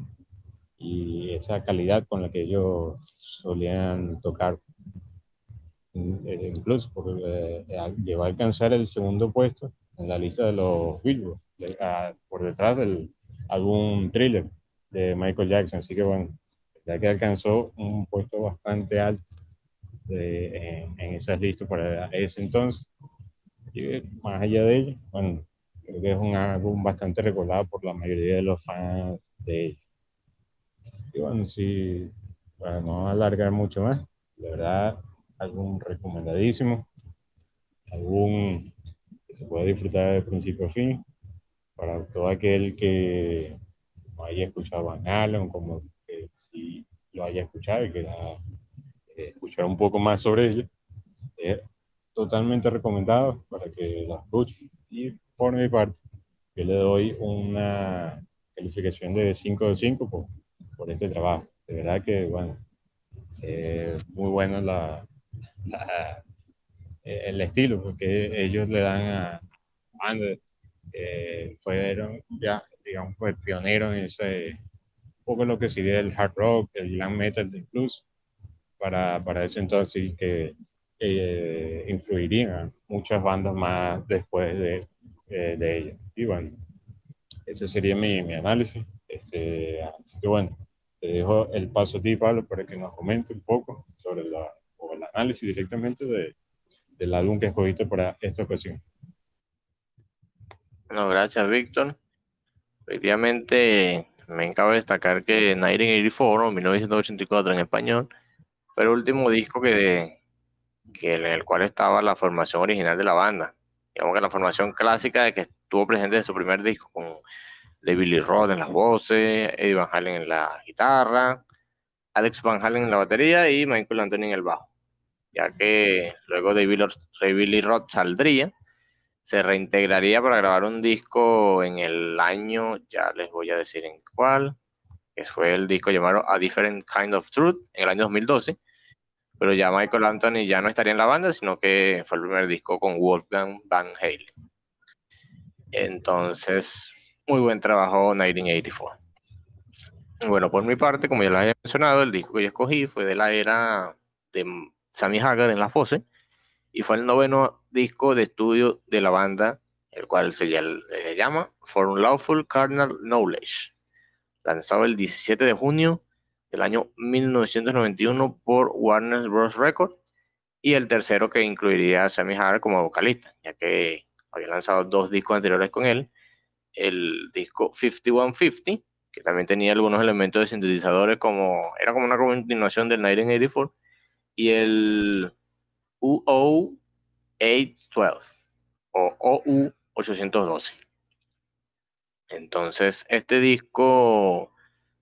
y esa calidad con la que ellos solían tocar. Eh, incluso porque eh, llegó a alcanzar el segundo puesto en la lista de los Billboard, por detrás del álbum Thriller de Michael Jackson. Así que bueno, ya que alcanzó un puesto bastante alto en, en, esas listas para ese entonces. Y más allá de ello, bueno, creo que es un álbum bastante recordado por la mayoría de los fans de ellos. Y bueno, sí, para no alargar mucho más, de verdad, algún recomendadísimo, algún que se pueda disfrutar de principio a fin, para todo aquel que no haya escuchado Van Allen, como que si lo haya escuchado y que eh, escuchar un poco más sobre ello, es totalmente recomendado para que lo escuchen. Y por mi parte, yo le doy una calificación de 5 de 5 por por este trabajo. De verdad que, bueno, eh, muy bueno la, el estilo, porque ellos le dan a Ander, eh, fueron ya, digamos, pues pioneros en ese, poco lo que sería el hard rock, el glam metal blues, para, para ese entonces que eh, influirían muchas bandas más después de, eh, de ellos. Y bueno, ese sería mi, mi análisis. Este, así que bueno, te dejo el paso a ti, Pablo, para que nos comente un poco sobre la, el análisis directamente de, del álbum que escogiste para esta ocasión. Bueno, gracias, Víctor. Efectivamente, me de destacar que 1984 o 1984 en español fue el último disco que, que en el cual estaba la formación original de la banda. Digamos que la formación clásica de que estuvo presente en su primer disco con de Billy Roth en las voces, Eddie Van Halen en la guitarra, Alex Van Halen en la batería y Michael Anthony en el bajo. Ya que luego de Billy, Roth saldría, se reintegraría para grabar un disco en el año, ya les voy a decir en cuál, que fue el disco llamado A Different Kind of Truth en el año 2012. Pero ya Michael Anthony ya no estaría en la banda, sino que fue el primer disco con Wolfgang Van Halen. Entonces, muy buen trabajo 1984. Bueno, por mi parte, como ya lo había mencionado, el disco que yo escogí fue de la era de Sammy Hagar en la voces y fue el noveno disco de estudio de la banda, el cual se llama For Unlawful Cardinal Knowledge, lanzado el 17 de junio del año 1991 por Warner Bros. Records y el tercero que incluiría a Sammy Hagar como vocalista, ya que había lanzado dos discos anteriores con él el disco 5150, que también tenía algunos elementos de sintetizadores como, era como una continuación del 1984, y el UO812 o OU812. Entonces, este disco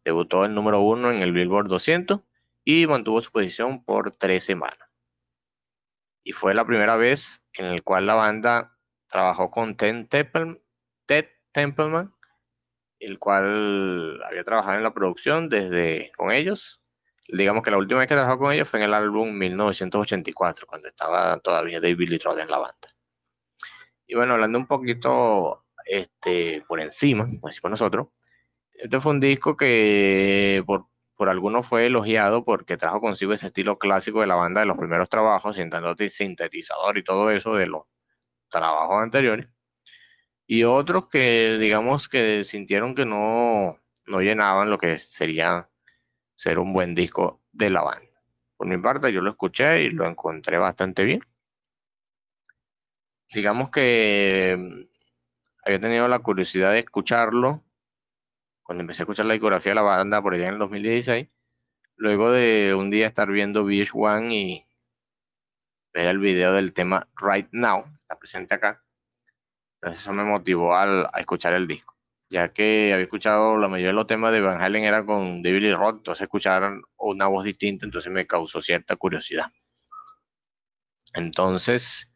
debutó el número uno en el Billboard 200 y mantuvo su posición por tres semanas. Y fue la primera vez en la cual la banda trabajó con Ted Templeman, el cual había trabajado en la producción desde con ellos. Digamos que la última vez que trabajó con ellos fue en el álbum 1984, cuando estaba todavía David Lee Roth en la banda. Y bueno, hablando un poquito este, por encima, como decimos nosotros. Este fue un disco que por, por algunos fue elogiado porque trajo consigo ese estilo clásico de la banda de los primeros trabajos, sintetizador y todo eso de los trabajos anteriores. Y otros que, digamos, que sintieron que no, no llenaban lo que sería ser un buen disco de la banda. Por mi parte, yo lo escuché y lo encontré bastante bien. Digamos que mm, había tenido la curiosidad de escucharlo cuando empecé a escuchar la discografía de la banda por allá en el 2016. Luego de un día estar viendo VH1 y ver el video del tema Right Now, está presente acá. Entonces eso me motivó a escuchar el disco ya que había escuchado la mayoría de los temas de Van Halen era con David Lee Roth, entonces escuchar una voz distinta, entonces me causó cierta curiosidad. Entonces,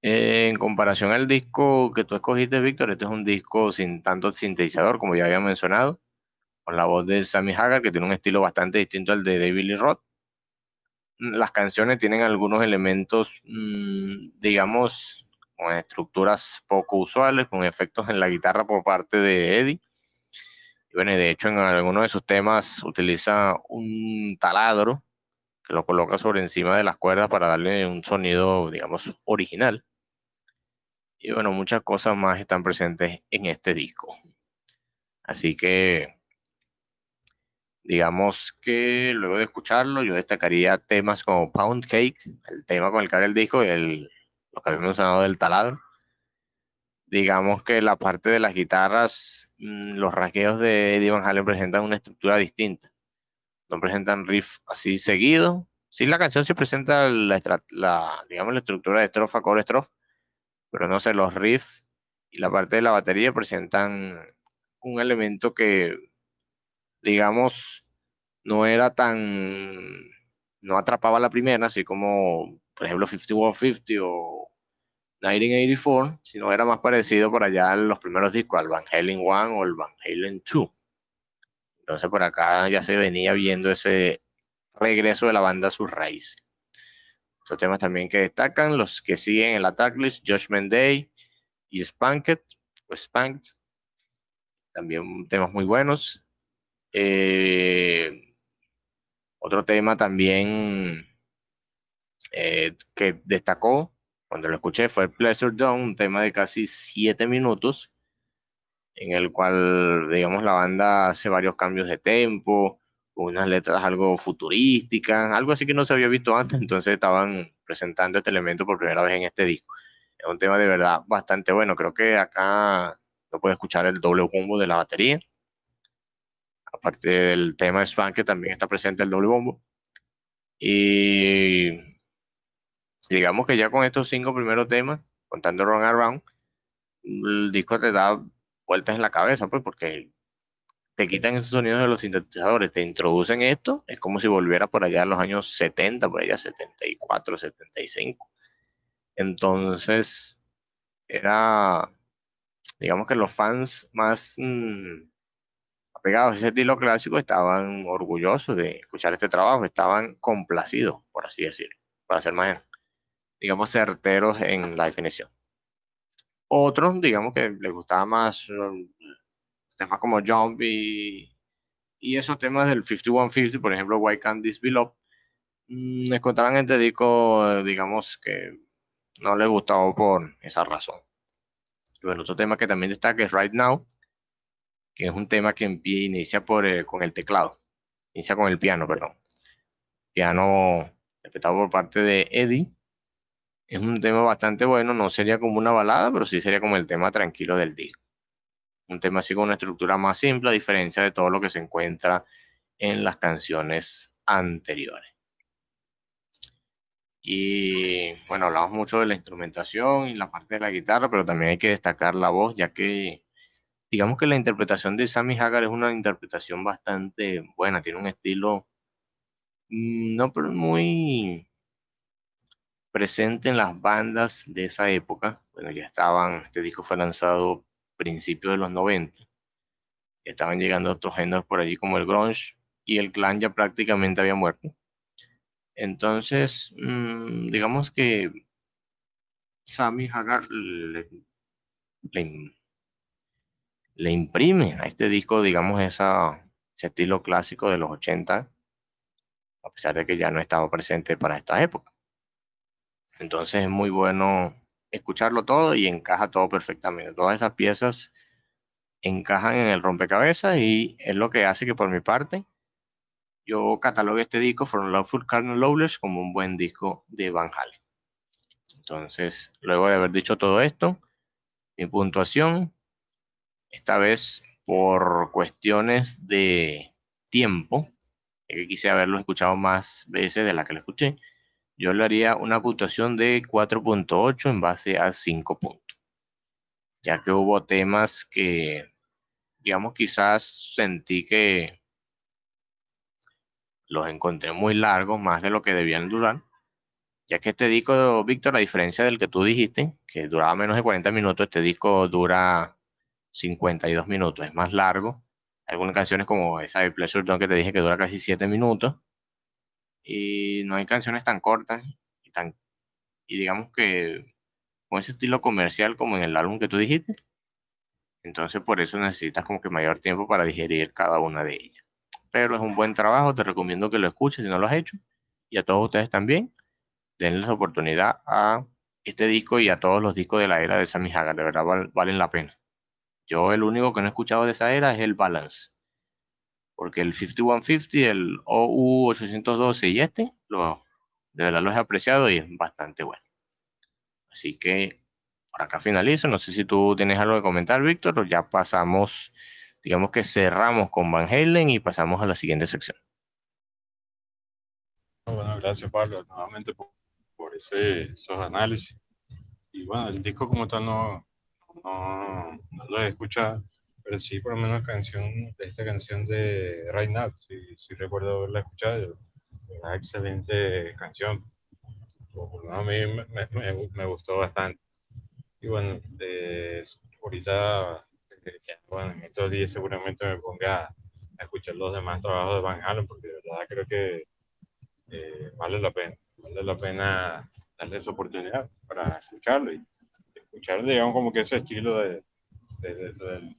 en comparación al disco que tú escogiste, Víctor, este es un disco sin tanto sintetizador, como ya había mencionado, con la voz de Sammy Hagar, que tiene un estilo bastante distinto al de David Lee Roth. Las canciones tienen algunos elementos, mm, digamos, con estructuras poco usuales, con efectos en la guitarra por parte de Eddie. Y bueno, de hecho en algunos de sus temas utiliza un taladro que lo coloca sobre encima de las cuerdas para darle un sonido, digamos, original. Y bueno, muchas cosas más están presentes en este disco. Así que, digamos que luego de escucharlo, yo destacaría temas como Pound Cake, el tema con el que abre el disco, el lo que habíamos mencionado del taladro. Digamos que la parte de las guitarras, mm, los rasgueos de Eddie Van Halen presentan una estructura distinta. No presentan riff así seguido. Sí, la canción sí presenta la, digamos, la estructura de estrofa, core, estrofa, pero no sé, los riffs y la parte de la batería presentan un elemento que, digamos, no era tan, no atrapaba la primera, así como, por ejemplo, 5150 o 1984, sino era más parecido por allá en los primeros discos, al Van Halen 1 o el Van Halen 2. Entonces por acá ya se venía viendo ese regreso de la banda a sus raíces. Estos temas también que destacan, los que siguen en la tracklist, Judgment Day y Spanked, o Spanked, también temas muy buenos. Eh, otro tema también eh, que destacó cuando lo escuché fue Pleasure Dawn, un tema de casi siete minutos, en el cual, digamos, la banda hace varios cambios de tempo, unas letras algo futurísticas, algo así que no se había visto antes, entonces estaban presentando este elemento por primera vez en este disco. Es un tema de verdad bastante bueno, creo que acá no puede escuchar el doble bombo de la batería. Aparte del tema de Span, que también está presente el doble bombo. Y digamos que ya con estos cinco primeros temas, contando Run Around, el disco te da vueltas en la cabeza, pues, porque te quitan esos sonidos de los sintetizadores, te introducen esto, es como si volviera por allá en los años 70, por allá 74, 75. Entonces, era, digamos que los fans más mm, apegados a ese estilo clásico estaban orgullosos de escuchar este trabajo, estaban complacidos, por así decirlo, para ser más digamos, certeros en la definición. Otros, digamos, que les gustaba más um, temas como Jump y, y, esos temas del 5150, por ejemplo, Why Can't This Be Love, mm, encontraban este disco, digamos, que no les gustaba por esa razón. Bueno, otro tema que también destaca es Right Now, que es un tema que inicia por, eh, con el teclado, inicia con el piano, perdón. Piano interpretado por parte de Eddie es un tema bastante bueno, no sería como una balada, pero sí sería como el tema tranquilo del disco. Un tema así con una estructura más simple, a diferencia de todo lo que se encuentra en las canciones anteriores. Y bueno, hablamos mucho de la instrumentación y la parte de la guitarra, pero también hay que destacar la voz, ya que digamos que la interpretación de Sammy Hagar es una interpretación bastante buena, tiene un estilo mm, no pero muy presente en las bandas de esa época. Bueno, ya estaban, este disco fue lanzado principios de los 90. estaban llegando otros géneros por allí como el grunge y el clan ya prácticamente había muerto. Entonces, mm, digamos que Sammy Hagar le, imprime a este disco, digamos, ese estilo clásico de los 80, a pesar de que ya no estaba presente para esta época. Entonces es muy bueno escucharlo todo y encaja todo perfectamente. Todas esas piezas encajan en el rompecabezas y es lo que hace que por mi parte yo catalogue este disco From Loveful Cardinal Lowless como un buen disco de Van Halen. Entonces, luego de haber dicho todo esto, mi puntuación, esta vez por cuestiones de tiempo, que quise haberlo escuchado más veces de la que lo escuché, yo le haría una puntuación de 4.8 en base a 5 puntos, ya que hubo temas que, digamos, quizás sentí que los encontré muy largos, más de lo que debían durar, ya que este disco, Víctor, a diferencia del que tú dijiste, que duraba menos de 40 minutos, este disco dura 52 minutos, es más largo. Algunas canciones como esa de Pleasure Zone que te dije que dura casi 7 minutos. Y no hay canciones tan cortas y, tan, y digamos que con ese estilo comercial como en el álbum que tú dijiste. Entonces por eso necesitas como que mayor tiempo para digerir cada una de ellas. Pero es un buen trabajo, te recomiendo que lo escuches si no lo has hecho. Y a todos ustedes también denles oportunidad a este disco y a todos los discos de la era de Sammy Hagar, de verdad valen la pena. Yo el único que no he escuchado de esa era es el Balance, porque el 5150, el OU812 y este, lo, de verdad los he apreciado y es bastante bueno. Así que por acá finalizo, no sé si tú tienes algo que comentar, Víctor, o ya pasamos, digamos que cerramos con Van Halen y pasamos a la siguiente sección. Bueno, gracias Pablo, nuevamente por ese, esos análisis. Y bueno, el disco como tal no, no, lo he escuchado, pero sí por lo menos canción, esta canción de Right Now, sí, sí recuerdo haberla escuchado, una excelente canción. a mí me, me, me, gustó bastante. Y bueno, ahorita, bueno, en estos días seguramente me ponga a, escuchar los demás trabajos de Van Halen, porque de verdad creo que eh, vale la pena vale la pena darle esa oportunidad para escucharlo y escuchar, digamos, como que ese estilo de, de,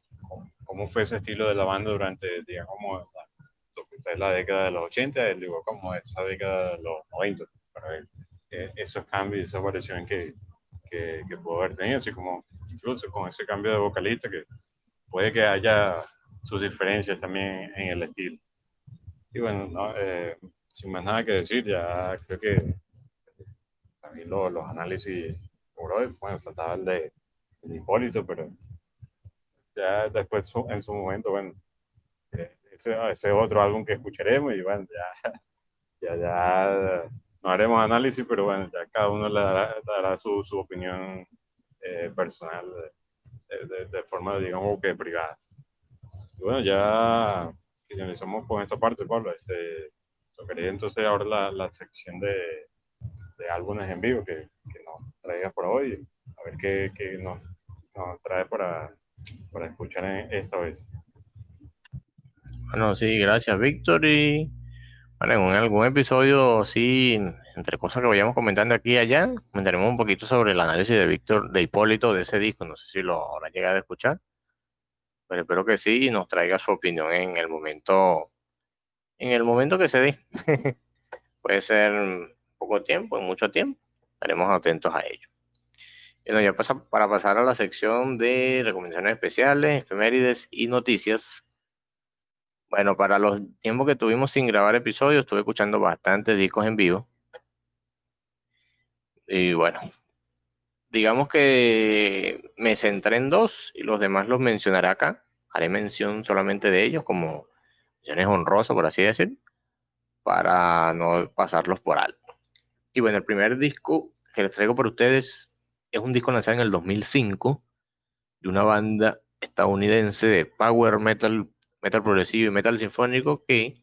cómo fue ese estilo de la banda durante, digamos, la, lo que fue la década de los 80, digo, como esa década de los 90, para ver eh, esos cambios, esa variación que, que, que pudo haber tenido, así como incluso con ese cambio de vocalista que puede que haya sus diferencias también en el estilo. Y bueno, no, eh, sin más nada que decir, ya creo que también los, los análisis por hoy, bueno, faltaba el de, Hipólito, pero ya después en su momento, bueno, eh, ese, ese otro álbum que escucharemos y bueno, ya, ya, ya no haremos análisis, pero bueno, ya cada uno le dará, su, su, opinión eh, personal de, de, forma, digamos, que privada. Y bueno, ya finalizamos con esta parte, Pablo. Este, tocaría entonces ahora la, la sección de, de, álbumes en vivo que, que, nos traigas por hoy, a ver qué, qué nos, nos, trae para, para escuchar esta vez. Bueno, sí, gracias Víctor y bueno, en algún episodio, sí, entre cosas que vayamos comentando aquí y allá, comentaremos un poquito sobre el análisis de Víctor, de Hipólito, de ese disco, no sé si lo habrá llegado a escuchar, pero espero que sí y nos traiga su opinión en el momento en el momento que se dé. Puede ser poco tiempo, en mucho tiempo. Estaremos atentos a ello. Bueno, ya pasa, para pasar a la sección de recomendaciones especiales, efemérides y noticias. Bueno, para los tiempos que tuvimos sin grabar episodios, estuve escuchando bastantes discos en vivo. Y bueno, digamos que me centré en dos y los demás los mencionaré acá. Haré mención solamente de ellos como es honroso, por así decir, para no pasarlos por alto. Y bueno, el primer disco que les traigo por ustedes es un disco lanzado en el 2005 de una banda estadounidense de power metal, metal progresivo y metal sinfónico que,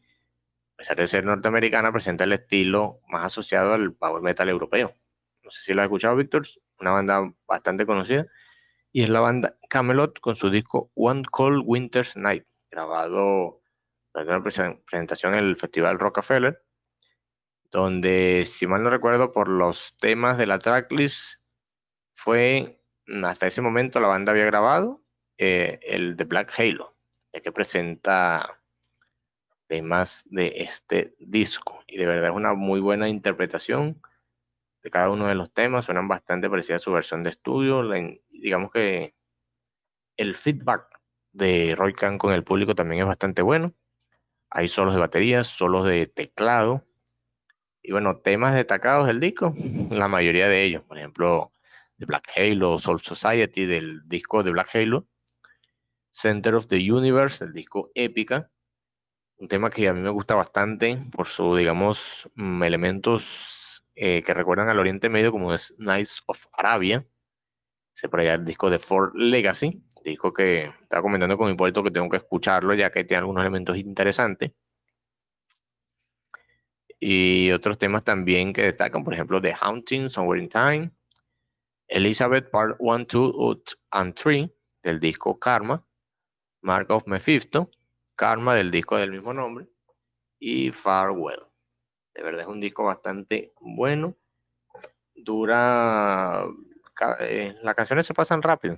a pesar de ser norteamericana, presenta el estilo más asociado al power metal europeo. No sé si lo has escuchado, Víctor, una banda bastante conocida. Y es la banda Camelot con su disco One Cold Winter's Night, grabado una presentación en el Festival Rockefeller, donde, si mal no recuerdo, por los temas de la tracklist, fue hasta ese momento la banda había grabado eh, el de Black Halo, ya que presenta temas de este disco. Y de verdad es una muy buena interpretación de cada uno de los temas. Suenan bastante parecidas a su versión de estudio. digamos que el feedback de Roy Khan con el público también es bastante bueno. Hay solos de baterías, solos de teclado. Y bueno, temas destacados del disco, la mayoría de ellos. Por ejemplo, Black Halo, Soul Society, del disco de Black Halo. Center of the Universe, el disco Épica. Un tema que a mí me gusta bastante por su, digamos, mm, elementos eh, que recuerdan al Oriente Medio, como es Nights of Arabia. Se por allá el disco de Ford Legacy Dijo que estaba comentando con mi Hipólito que tengo que escucharlo ya que tiene algunos elementos interesantes. Y otros temas también que destacan, por ejemplo, The Haunting, Somewhere in Time, Elizabeth Part 1, 2 and 3 del disco Karma, Mark of Mephisto, Karma del disco del mismo nombre y Farewell. De verdad es un disco bastante bueno. Dura. Eh, las canciones se pasan rápido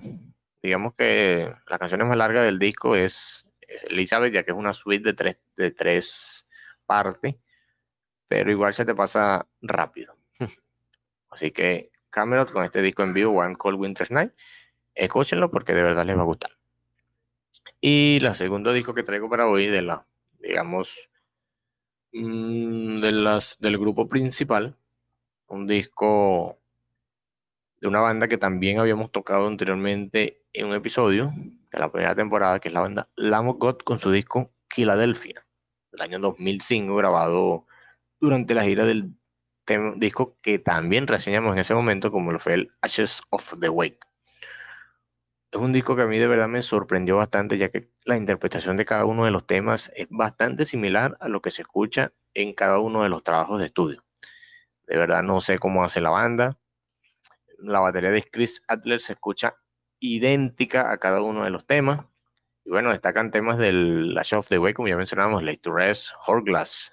digamos que la canción más larga del disco es Elizabeth, ya que es una suite de tres, de tres partes, pero igual se te pasa rápido. Así que Camelot con este disco en vivo, One Cold Winter's Night, escúchenlo porque de verdad les va a gustar. Y la segundo disco que traigo para hoy de la, digamos, mm, de las, del grupo principal, un disco de una banda que también habíamos tocado anteriormente en un episodio de la primera temporada, que es la banda Lamb God con su disco Philadelphia, del año 2005, grabado durante la gira del disco que también reseñamos en ese momento, como lo fue el Ashes of the Wake. Es un disco que a mí de verdad me sorprendió bastante, ya que la interpretación de cada uno de los temas es bastante similar a lo que se escucha en cada uno de los trabajos de estudio. De verdad no sé cómo hace la banda. La batería de Chris Adler se escucha idéntica a cada uno de los temas. Y bueno, destacan temas del Lash of the Way, como ya mencionamos, Late to Rest, Horglass,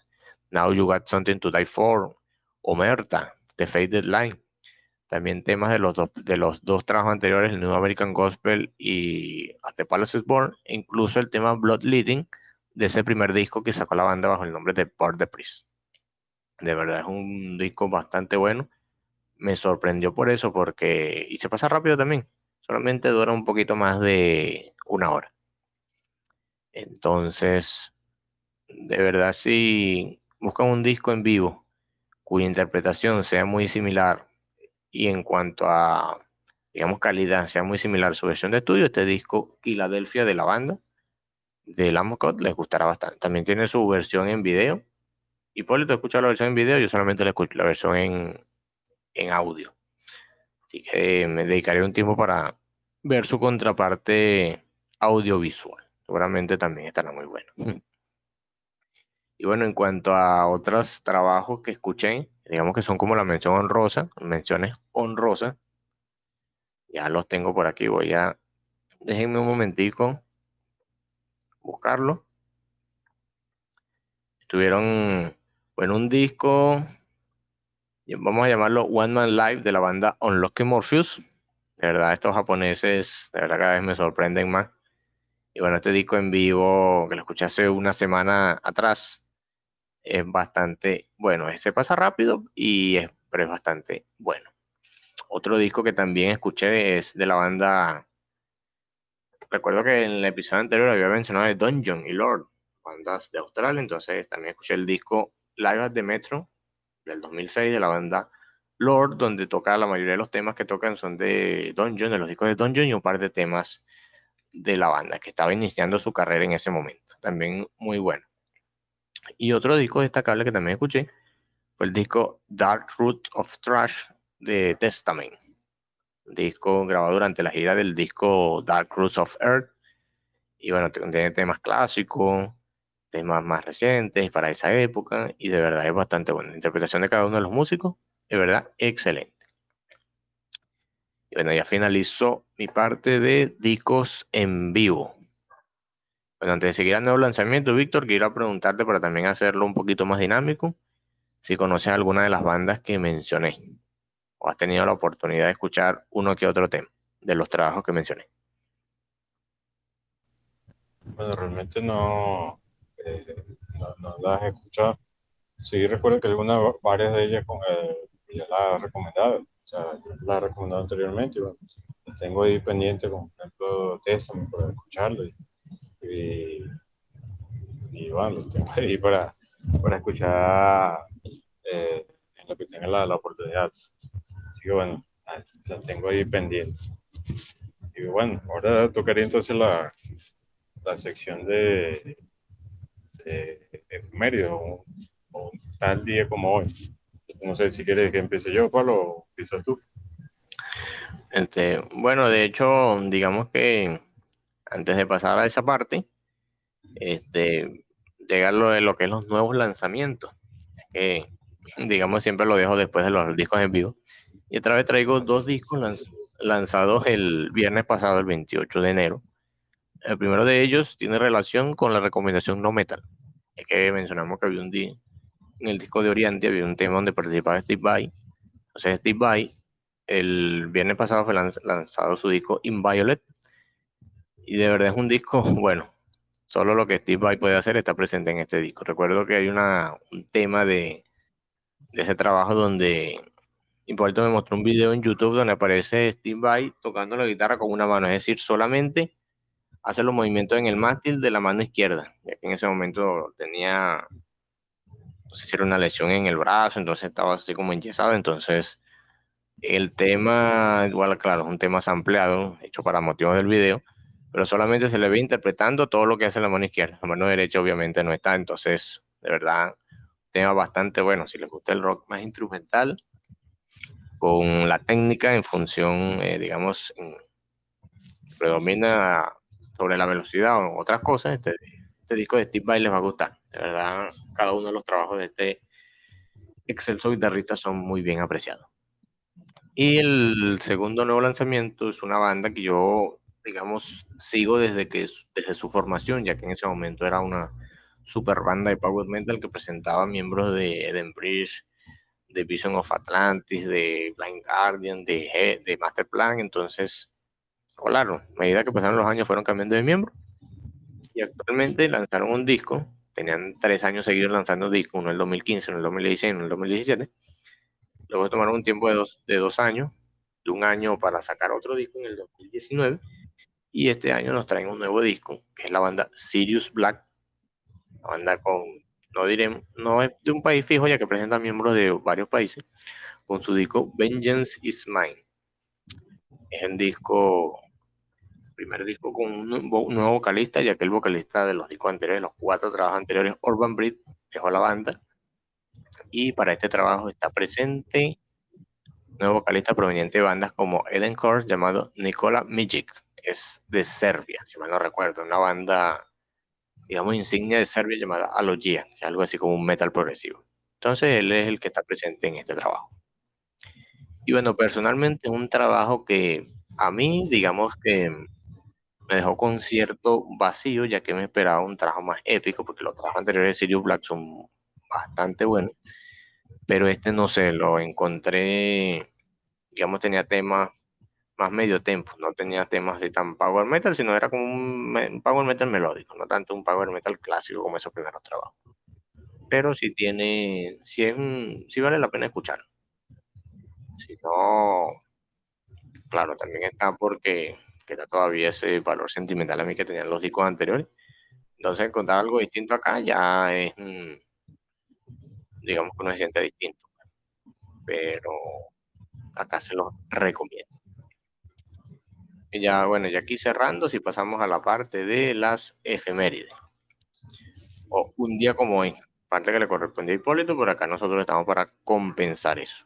Now You Got Something to Die For, Omerta, The Faded Line. También temas de los, dos, de los dos trabajos anteriores, el New American Gospel y At the Palace is Born, e incluso el tema Blood Leading de ese primer disco que sacó la banda bajo el nombre de Part the Priest. De verdad es un disco bastante bueno. Me sorprendió por eso, porque. Y se pasa rápido también solamente dura un poquito más de una hora. Entonces, de verdad, si buscan un disco en vivo cuya interpretación sea muy similar y en cuanto a, digamos, calidad sea muy similar a su versión de estudio, este disco Philadelphia de la banda de Lamocot les gustará bastante. También tiene su versión en video. Te escucha la versión en video, yo solamente le escucho la versión en, en audio. Así que me dedicaré un tiempo para ver su contraparte audiovisual. Seguramente también estará muy bueno. Y bueno, en cuanto a otros trabajos que escuché, digamos que son como la mención honrosa, menciones honrosas, ya los tengo por aquí. Voy a, déjenme un momentico, buscarlo. Estuvieron, bueno, un disco, vamos a llamarlo One Man Live de la banda Unlocking Morpheus de verdad, estos japoneses, de verdad, cada vez me sorprenden más. Y bueno, este disco en vivo, que lo escuché hace una semana atrás, es bastante bueno. Se pasa rápido, y es, pero es bastante bueno. Otro disco que también escuché es de la banda. Recuerdo que en el episodio anterior había mencionado de Dungeon y Lord, bandas de Australia. Entonces también escuché el disco Live at the Metro del 2006 de la banda Lord, donde toca la mayoría de los temas que tocan son de Dungeon, de los discos de Dungeon y un par de temas de la banda que estaba iniciando su carrera en ese momento. También muy bueno. Y otro disco destacable que también escuché fue el disco Dark Root of Trash de Testament. disco grabado durante la gira del disco Dark Roots of Earth. Y bueno, tiene temas clásicos, temas más recientes para esa época. Y de verdad es bastante buena. La interpretación de cada uno de los músicos de verdad, excelente. Y bueno, ya finalizó mi parte de discos en vivo. Bueno, antes de seguir al nuevo lanzamiento, Víctor, quiero preguntarte para también hacerlo un poquito más dinámico, si conoces alguna de las bandas que mencioné o has tenido la oportunidad de escuchar uno que otro tema de los trabajos que mencioné. Bueno, realmente no, eh, no, las he escuchado. Sí, recuerdo que algunas, varias de ellas eh, ya las he recomendado. O sea, las he recomendado anteriormente y bueno, tengo ahí pendiente, como por ejemplo, Testament para escucharlo. Y, bueno, los tengo ahí para, para escuchar eh, en lo que tenga la, la oportunidad. Así que bueno, la tengo ahí pendiente. Y bueno, ahora tocaría entonces la, la sección de, de efemérides, o, tal día como hoy. No sé si quieres que empiece yo, Pablo, o empiezas tú. Este, bueno, de hecho, digamos que antes de pasar a esa parte, este, llega lo de lo que es los nuevos lanzamientos. Digamos, siempre lo dejo después de los discos en vivo. Y otra vez traigo dos discos lanzados el viernes pasado, el 28 de enero. El primero de ellos tiene relación con la recomendación no metal. Es que mencionamos que había un día, en el disco de Oriente había un tema donde participaba Steve Vai. Entonces Steve Vai, el viernes pasado fue lanzado su disco Inviolate. Y de verdad es un disco, bueno, solo lo que Steve Vai puede hacer está presente en este disco. Recuerdo que hay una, un tema de, de ese trabajo donde Hipólito me mostró un video en YouTube donde aparece Steve Vai tocando la guitarra con una mano, es decir, solamente hace los movimientos en el mástil de la mano izquierda, ya que en ese momento tenía, no sé si era una lesión en el brazo, entonces estaba así como enyesado, entonces el tema, igual claro, es un tema sampleado, hecho para motivos del video, pero solamente se le ve interpretando todo lo que hace la mano izquierda, la mano derecha obviamente no está, entonces de verdad, tema bastante bueno, si les gusta el rock más instrumental, con la técnica en función, eh, digamos, predomina sobre la velocidad o otras cosas, este, este, disco de Steve Vai les va a gustar. De verdad, cada uno de los trabajos de este excelso guitarrista son muy bien apreciados. Y el segundo nuevo lanzamiento es una banda que yo, digamos, sigo desde, que, desde su formación, ya que en ese momento era una super banda de power metal que presentaba miembros de Eden Bridge, de Vision of Atlantis, de Blind Guardian, de, de Master Plan. Entonces, claro, a medida que pasaron los años fueron cambiando de miembro. Y actualmente lanzaron un disco. Tenían tres años seguidos lanzando discos, uno en el 2015, uno en el 2016, uno en el 2017. Luego tomaron un tiempo de dos, de dos años, de un año para sacar otro disco en el 2019. Y este año nos traen un nuevo disco, que es la banda Sirius Black. La banda con no diremos, no es de un país fijo ya que presenta miembros de varios países, con su disco Vengeance is Mine. Es un disco, primer disco con un, nuevo vocalista, ya que el vocalista de los discos anteriores, los cuatro trabajos anteriores, Urban Breed, dejó la banda. Y para este trabajo está presente nuevo vocalista proveniente de bandas como Eden Course, llamado Nikola Mijic, es de Serbia, si mal no recuerdo, una banda digamos, insignia de Serbia llamada Alogia, que es algo así como un metal progresivo. Entonces él es el que está presente en este trabajo. Y bueno, personalmente es un trabajo que a mí, digamos que me dejó con cierto vacío, ya que me esperaba un trabajo más épico, porque los trabajos anteriores de Sirius Black son bastante buenos, pero este no sé, lo encontré, digamos, tenía temas más medio tempo, no tenía temas de tan power metal, sino era como un, power metal melódico, no tanto un power metal clásico como esos primeros trabajos. Pero si tiene, si vale la pena escuchar. Si no, claro, también está porque queda todavía ese valor sentimental a mí que tenían los discos anteriores. Entonces encontrar algo distinto acá ya es, digamos que uno se siente distinto. Pero acá se los recomiendo. Y ya, bueno, ya aquí cerrando, si pasamos a la parte de las efemérides. O un día como hoy, parte que le corresponde a Hipólito, por acá nosotros estamos para compensar eso.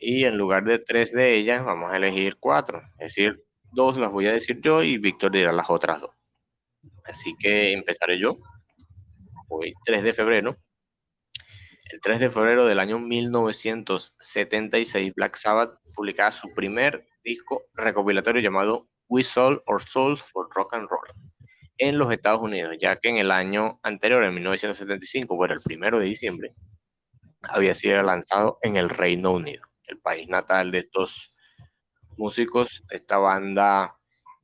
Y en lugar de tres de ellas, vamos a elegir cuatro. Es decir, dos las voy a decir yo y Víctor dirá las otras dos. Así que empezaré yo. Hoy, 3 de febrero. El 3 de febrero del año 1976, Black Sabbath publicaba su primer disco recopilatorio llamado We Sold Our Souls for Rock and Roll en los Estados Unidos, ya que en el año anterior, en 1975, bueno, el primero de diciembre, había sido lanzado en el Reino Unido, el país natal de estos músicos, esta banda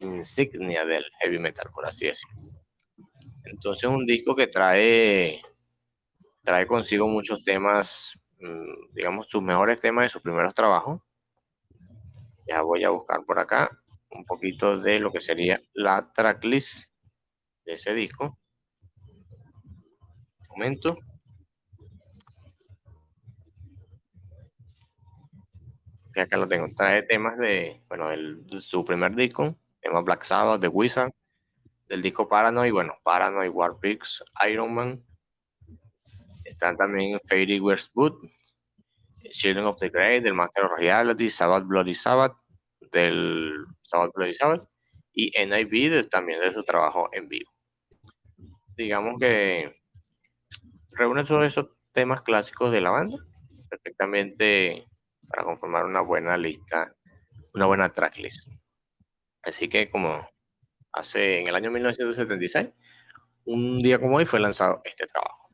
insignia del heavy metal, por así decirlo. Entonces un disco que trae, trae consigo muchos temas, mm, digamos, sus mejores temas de sus primeros trabajos. Ya voy a buscar por acá un poquito de lo que sería la tracklist de ese disco. Un momento. Que acá lo tengo. Trae temas de, bueno, de su primer disco, tema Black Sabbath, The Wizard, del disco Paranoid, bueno, Paranoid, Warpix, Iron Man. Están también Fairy West Boot, Children of the Grey, del Master of Reality, Sabbath Bloody Sabbath, del Sabbath Bloody Sabbath, y NIB también de su trabajo en vivo. Digamos que reúne todos esos temas clásicos de la banda perfectamente para conformar una buena lista, una buena tracklist. Así que como hace en el año 1976, un día como hoy fue lanzado este trabajo.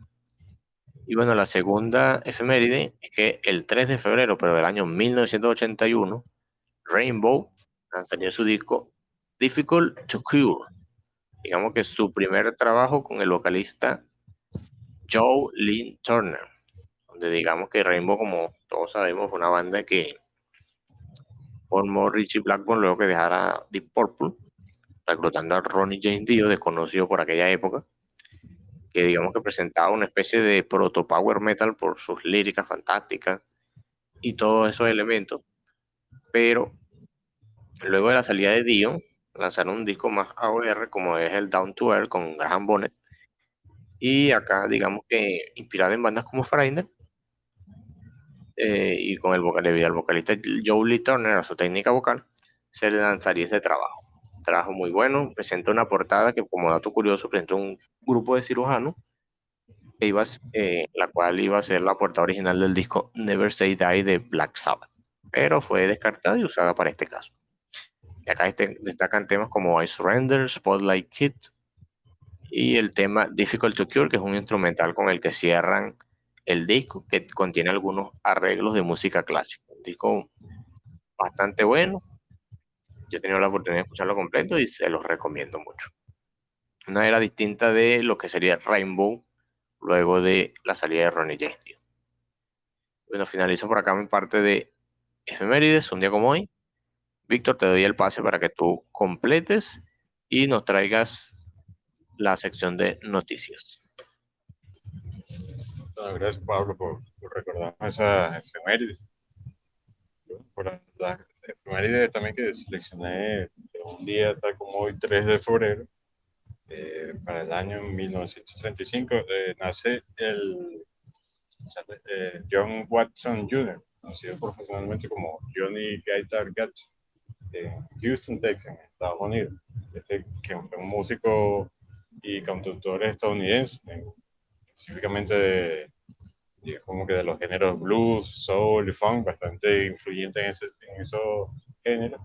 Y bueno, la segunda efeméride es que el 3 de febrero, pero del año 1981, Rainbow lanzaría su disco Difficult to Cure. Digamos que su primer trabajo con el vocalista Joe Lynn Turner, donde digamos que Rainbow, como todos sabemos, fue una banda que formó Richie Blackburn luego que dejara Deep Purple reclutando a Ronnie James Dio, desconocido por aquella época, que digamos que presentaba una especie de proto power metal por sus líricas fantásticas y todos esos elementos. Pero luego de la salida de Dio, lanzaron un disco más AOR como es el Down to Earth con Graham Bonnet. Y acá, digamos que inspirado en bandas como Freiner eh, y con el, vocal, el vocalista Joe Lee Turner a su técnica vocal, se le lanzaría ese trabajo trabajo muy bueno. Presenta una portada que, como dato curioso, presentó un grupo de cirujanos, que iba, eh, la cual iba a ser la portada original del disco Never Say Die de Black Sabbath, pero fue descartada y usada para este caso. Y acá este, destacan temas como I Surrender, Spotlight Kit y el tema Difficult to Cure, que es un instrumental con el que cierran el disco, que contiene algunos arreglos de música clásica. Un disco bastante bueno, yo he tenido la oportunidad de escucharlo completo y se los recomiendo mucho. Una era distinta de lo que sería Rainbow luego de la salida de Ronnie James Bueno, finalizo por acá mi parte de efemérides, un día como hoy. Víctor, te doy el pase para que tú completes y nos traigas la sección de noticias. gracias, Pablo, por, por recordarme esa efemérides. Por la, idea también que seleccioné un día tal como hoy, 3 de febrero, eh, para el año 1935, eh, nace el eh, John Watson Jr., conocido profesionalmente como Johnny Guitar Gatch, en Houston, Texas, Estados Unidos, este, que fue un músico y cantautor estadounidense, específicamente de, como que de los géneros blues, soul y funk, bastante influyente en, ese, en esos géneros.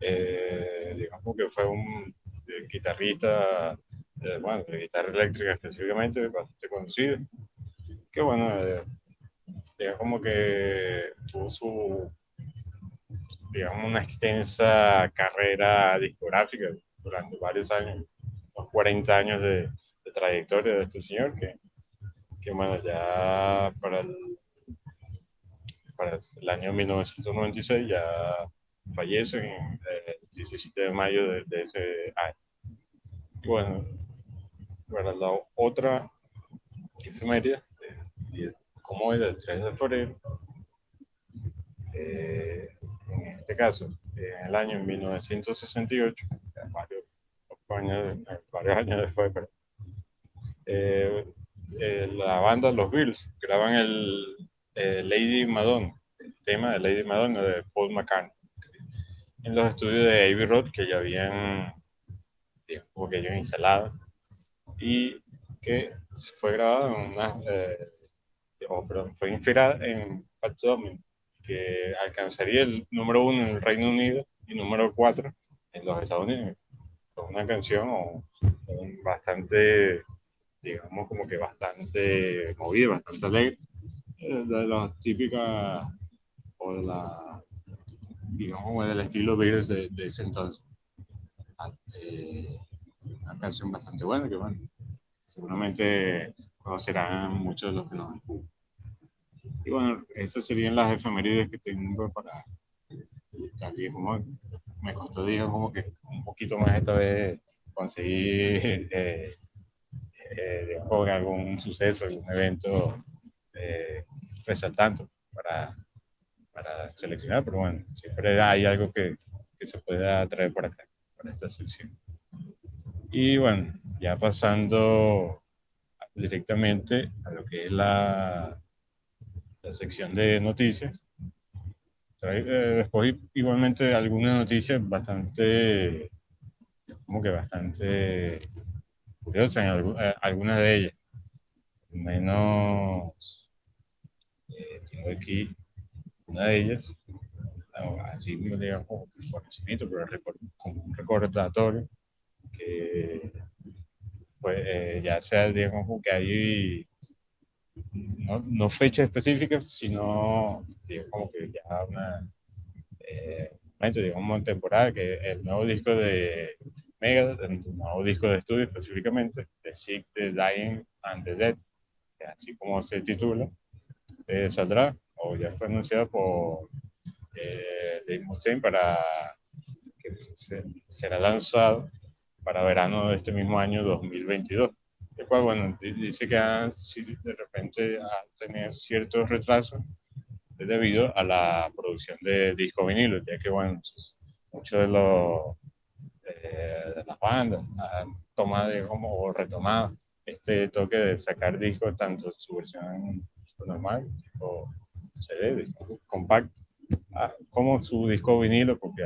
Eh, digamos que fue un eh, guitarrista, eh, bueno, de guitarra eléctrica específicamente, bastante conocido. Que bueno, digamos como que tuvo su, digamos, una extensa carrera discográfica durante varios años, unos 40 años de, de trayectoria de este señor, que bueno, ya para el, para el año 1996 ya fallece en el 17 de mayo de, ese año. Y bueno, para la otra efeméride, como es del 3 de febrero, eh, en este caso, en el año 1968, varios, varios años después, pero, eh, eh, la banda Los Bills graban el eh, Lady Madonna, el tema de Lady Madonna de Paul McCartney, en los estudios de Abbey Road que ya habían, digamos, que instalado y que fue grabado en una, eh, fue inspirada en Pat Domino, que alcanzaría el número uno en el Reino Unido y número cuatro en los Estados Unidos. Una canción bastante digamos, como que bastante movida, bastante alegre, eh, de las típicas, o de la, digamos, del estilo Beatles de, ese entonces. eh, una canción bastante buena que bueno, seguramente conocerán muchos de los que nos escuchan. Y bueno, esas serían las efemérides que tengo para tal como me costó digo como que un poquito más esta vez conseguir eh, eh, algún suceso, algún evento eh, para, para seleccionar, pero bueno, siempre hay algo que, que se pueda traer por acá, para esta sección. Y bueno, ya pasando directamente a lo que es la, la sección de noticias. Eh, escogí igualmente algunas noticias bastante, como que bastante curiosas, en eh, algunas de ellas. Menos, eh, tengo aquí una de ellas, así me digamos como conocimiento, pero como un recordatorio que pues, ya sea, digamos, que hay no, no fechas específicas, sino digamos, como que ya una eh, momento, digamos, temporada, que el nuevo disco de Megadeth, el nuevo disco de estudio específicamente, The Sick, The Dying and the Dead, así como se titula, eh, saldrá o ya fue anunciado por eh, Dave Mustaine para que será lanzado para verano de este mismo año 2022 el cual, bueno, dice que de repente ha tenido ciertos retrasos debido a la producción de disco vinilo, ya que, bueno, muchos de los de las bandas han tomado como retomado este toque de sacar discos tanto su versión normal o CD, compacto, como su disco vinilo, porque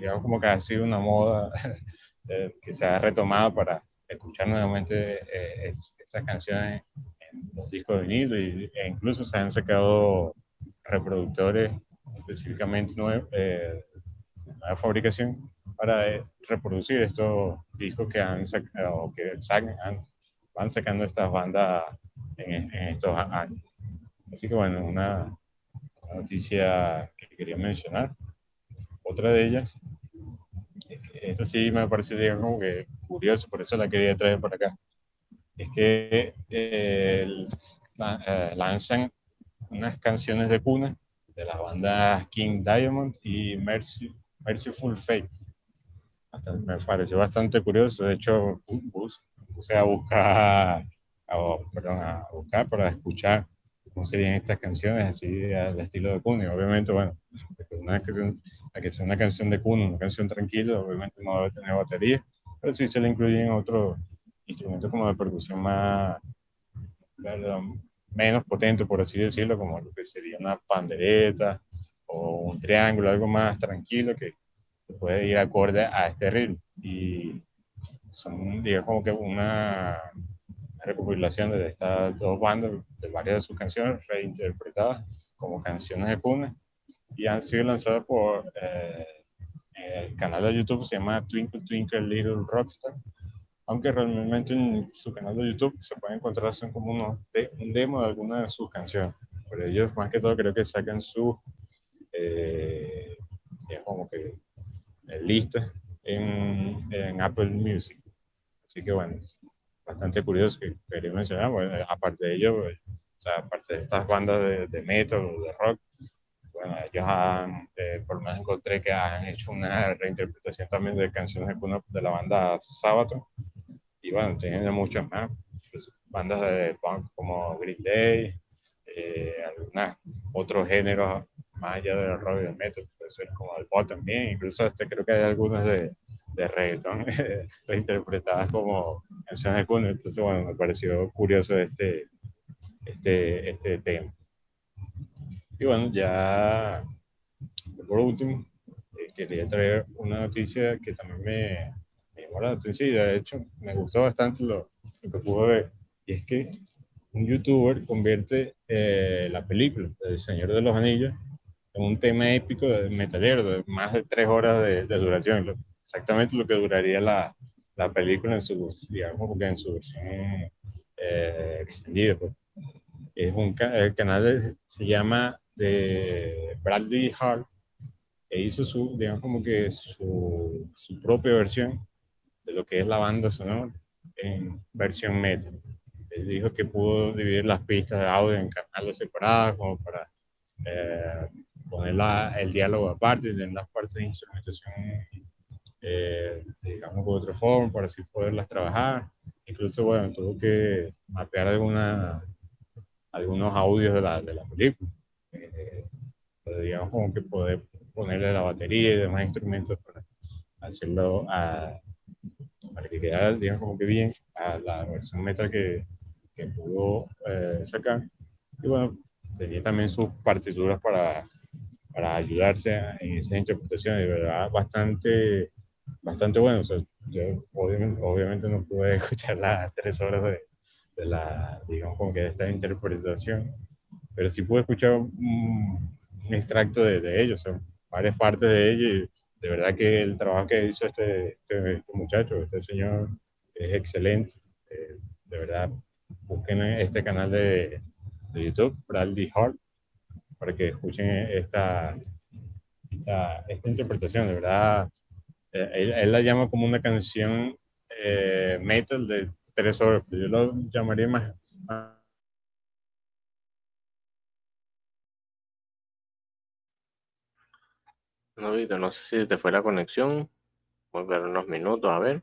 digamos como que ha sido una moda eh, que se ha retomado para escuchar nuevamente eh, esas canciones en los discos de vinilo e incluso se han sacado reproductores específicamente nuevos, eh, nueva fabricación para eh, reproducir estos discos que han sacado, que sacan, van sacando estas bandas en, estos años. Así que bueno, una, noticia que quería mencionar. Otra de ellas esto sí me parece como que curioso, por eso la quería traer por acá. Es que eh, eh, lanzan unas canciones de cuna de las bandas King Diamond y Mercy, Mercyful Fate. Me pareció bastante curioso. De hecho, puse a buscar, perdón, a buscar para escuchar cómo serían estas canciones así al estilo de cuna. Y obviamente, bueno, una a que sea una canción de cuna, una canción tranquila, obviamente no debe tener batería, pero sí se le incluyen otros instrumentos como de percusión más, menos potente, por así decirlo, como lo que sería una pandereta o un triángulo, algo más tranquilo que puede ir acorde a este ritmo. Y son, digamos, como que una recopilación de estas dos bandas, de varias de sus canciones reinterpretadas como canciones de cuna y han sido lanzadas por eh, el canal de YouTube, se llama Twinkle Twinkle Little Rockstar, aunque realmente en su canal de YouTube se puede encontrar como uno de, un demo de algunas de sus canciones. Por ellos, más que todo, creo que sacan su, eh, como que, eh, lista en, en, Apple Music. Así que bueno, bastante curioso que quería mencionar. aparte de ello, pues, o sea, aparte de estas bandas de, de metal o de rock, bueno, ellos han, eh, por lo menos encontré que han hecho una reinterpretación también de canciones de, de la banda Sábado. Y bueno, tienen muchas más, pues, bandas de punk como Green Day, eh, algunos otros géneros más allá del rock y del metal, puede ser como el pop también, incluso este, creo que hay algunas de, de reggaeton reinterpretadas como canciones de cuna. Entonces, bueno, me pareció curioso este, este, este tema. Y bueno, ya por último, eh, quería traer una noticia que también me, me llamó la atención y de hecho me gustó bastante lo, que pude ver. Y es que un youtuber convierte eh, la película El Señor de los Anillos un tema épico de metalero de más de tres horas de, duración. exactamente lo que duraría la, la, película en su, digamos, en su versión eh, extendida. Pues. Es un, el canal se llama de Bradley Hart, e hizo su, digamos, como que su, su propia versión de lo que es la banda sonora en versión metal. Él dijo que pudo dividir las pistas de audio en canales separadas como para eh, poner la, el diálogo aparte, tener las partes de instrumentación, eh, digamos, de otra forma, para así poderlas trabajar. Incluso, bueno, tuvo que mapear alguna, algunos audios de la, de la película. Eh, digamos, como que poder ponerle la batería y demás instrumentos para hacerlo a, para que quedara, digamos, como que bien a la versión metal que, que pudo eh, sacar. Y bueno, tenía también sus partituras para, para ayudarse en esas interpretaciones, de verdad, bastante, bastante bueno. O sea, yo obviamente, obviamente, no pude escuchar las tres horas de, de, la, digamos, como que de esta interpretación, pero sí pude escuchar un, un extracto de, de ellos, o sea, varias partes de ellos de verdad que el trabajo que hizo este, este, este muchacho, este señor, es excelente. Eh, de verdad, busquen este canal de, de YouTube, Bradley Hart, para que escuchen esta, esta, interpretación. De verdad, eh, él, la llama como una canción eh, metal de tres horas, pero yo lo llamaría más, No, Víctor, no sé si te fue la conexión. Voy a ver unos minutos, a ver.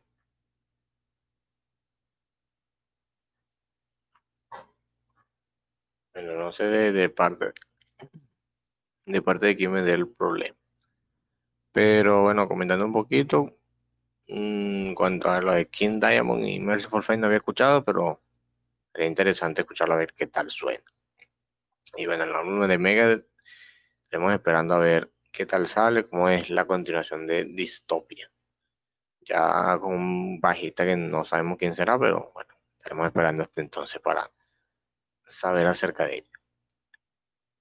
Bueno, no sé de parte de parte de quién me dé el problema. Pero bueno, comentando un poquito, en mm, cuanto a lo de King Diamond y Merciful Fate no había escuchado, pero sería interesante escucharlo a ver qué tal suena. Y bueno, el álbum de Mega estamos esperando a ver qué tal sale, cómo es la continuación de Distopia. Ya con un bajista que no sabemos quién será, pero bueno, estaremos esperando hasta entonces para saber acerca de ella.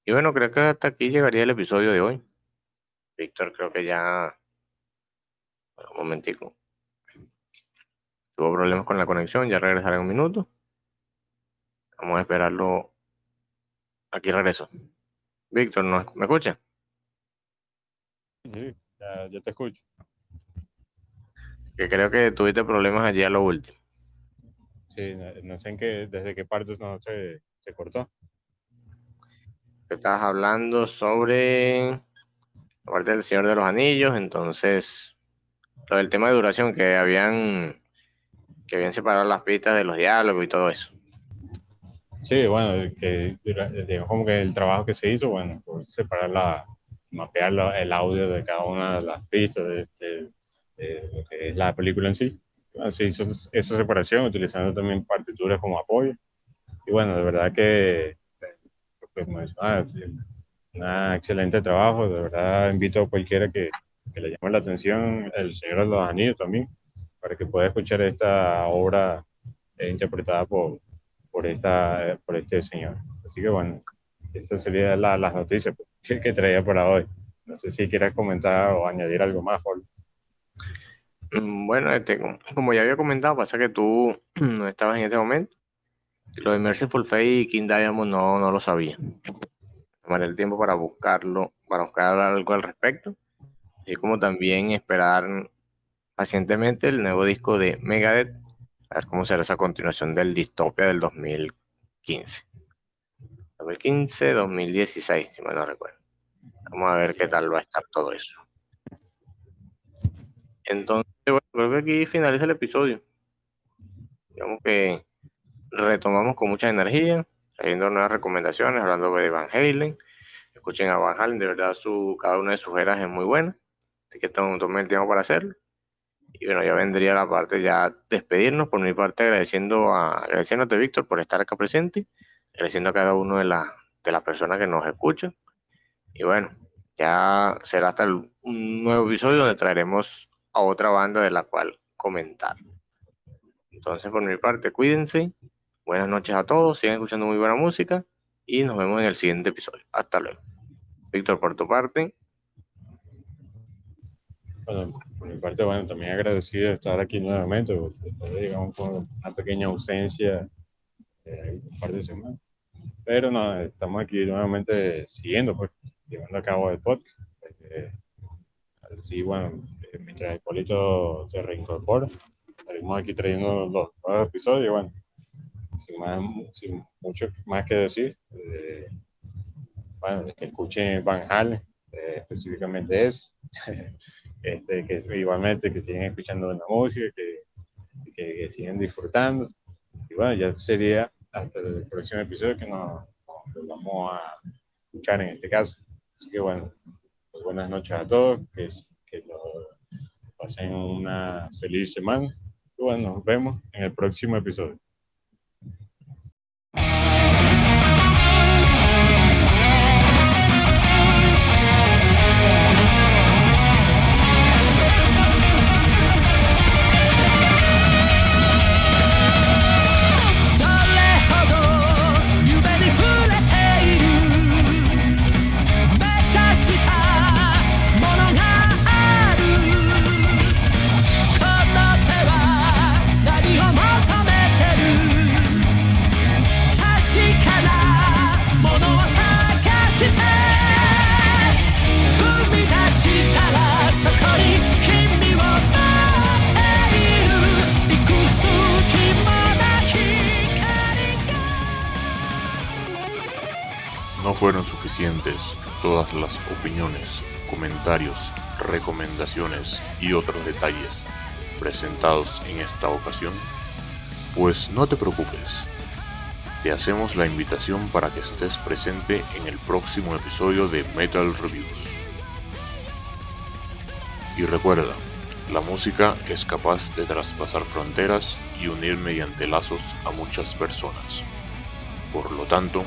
Y bueno, creo que hasta aquí llegaría el episodio de hoy. Víctor, creo que ya. Bueno, un momentico. Tuvo problemas con la conexión, ya regresaré en un minuto. Vamos a esperarlo. Aquí regreso. Víctor, ¿me escucha? Sí, ya, ya, te escucho. Que creo que tuviste problemas allí a lo último. Sí, no, sé en qué, desde qué partes no se, se cortó. Estabas hablando sobre la parte del Señor de los Anillos, entonces lo del tema de duración que habían que habían separado las pistas de los diálogos y todo eso. Sí, bueno, que como que el trabajo que se hizo, bueno, pues separar la, mapear el audio de cada una de las pistas de, lo que es la película en sí. Así hizo esa separación, utilizando también partituras como apoyo. Y bueno, de verdad que, pues, ah, un excelente trabajo. De verdad invito a cualquiera que, que, le llame la atención El Señor de los Anillos también, para que pueda escuchar esta obra eh, interpretada por, por, esta, por este señor. Así que bueno, esa sería la, las noticias que, que, traía para hoy. No sé si quieres comentar o añadir algo más, Paul. Mm, bueno, este, como ya había comentado, pasa que tú no estabas en este momento. Lo de Merciful Fate y King Diamond no, no lo sabía. Tomaré el tiempo para buscarlo, para buscar algo al respecto. Y como también esperar pacientemente el nuevo disco de Megadeth, a ver cómo será esa continuación del Distopia del 2015. 2015, 2016, si me no recuerdo. Vamos a ver qué tal va a estar todo eso. Entonces, bueno, creo que aquí finaliza el episodio. Digamos que retomamos con mucha energía, trayendo nuevas recomendaciones, hablando de Van Halen. Escuchen a Van Halen, de verdad su, cada una de sus eras es muy buena. Así que tomen el tiempo para hacerlo. Y bueno, ya vendría la parte ya despedirnos. Por mi parte, agradeciendo a, agradeciéndote, Víctor, por estar acá presente agradeciendo a cada uno de, de las personas que nos escuchan. Y bueno, ya será hasta un nuevo episodio donde traeremos a otra banda de la cual comentar. Entonces, por mi parte, cuídense. Buenas noches a todos. Sigan escuchando muy buena música. Y nos vemos en el siguiente episodio. Hasta luego. Víctor, por tu parte. Bueno, por mi parte, bueno, también agradecido de estar aquí nuevamente. Digamos, con una pequeña ausencia eh, un par de semanas. Pero no, estamos aquí nuevamente siguiendo, pues, llevando a cabo el podcast. Eh, Así, bueno, eh, mientras el Polito se reincorpora, estaremos aquí trayendo los nuevos episodios, bueno, sin, más, sin mucho más que decir. Eh, bueno, que escuchen Van Halen, eh, específicamente es, este, que igualmente que siguen escuchando la música, que, que, que, disfrutando. Y bueno, ya sería hasta el próximo episodio que nos, nos vamos a escuchar en este caso. Así que bueno, pues buenas noches a todos, que, que lo, pasen una feliz semana. Y bueno, nos vemos en el próximo episodio. Fueron suficientes todas las opiniones, comentarios, recomendaciones y otros detalles presentados en esta ocasión. Pues no te preocupes, te hacemos la invitación para que estés presente en el próximo episodio de Metal Reviews. Y recuerda, la música es capaz de traspasar fronteras y unir mediante lazos a muchas personas. Por lo tanto,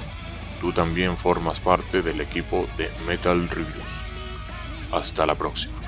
tú también formas parte del equipo de Metal Reviews. Hasta la próxima.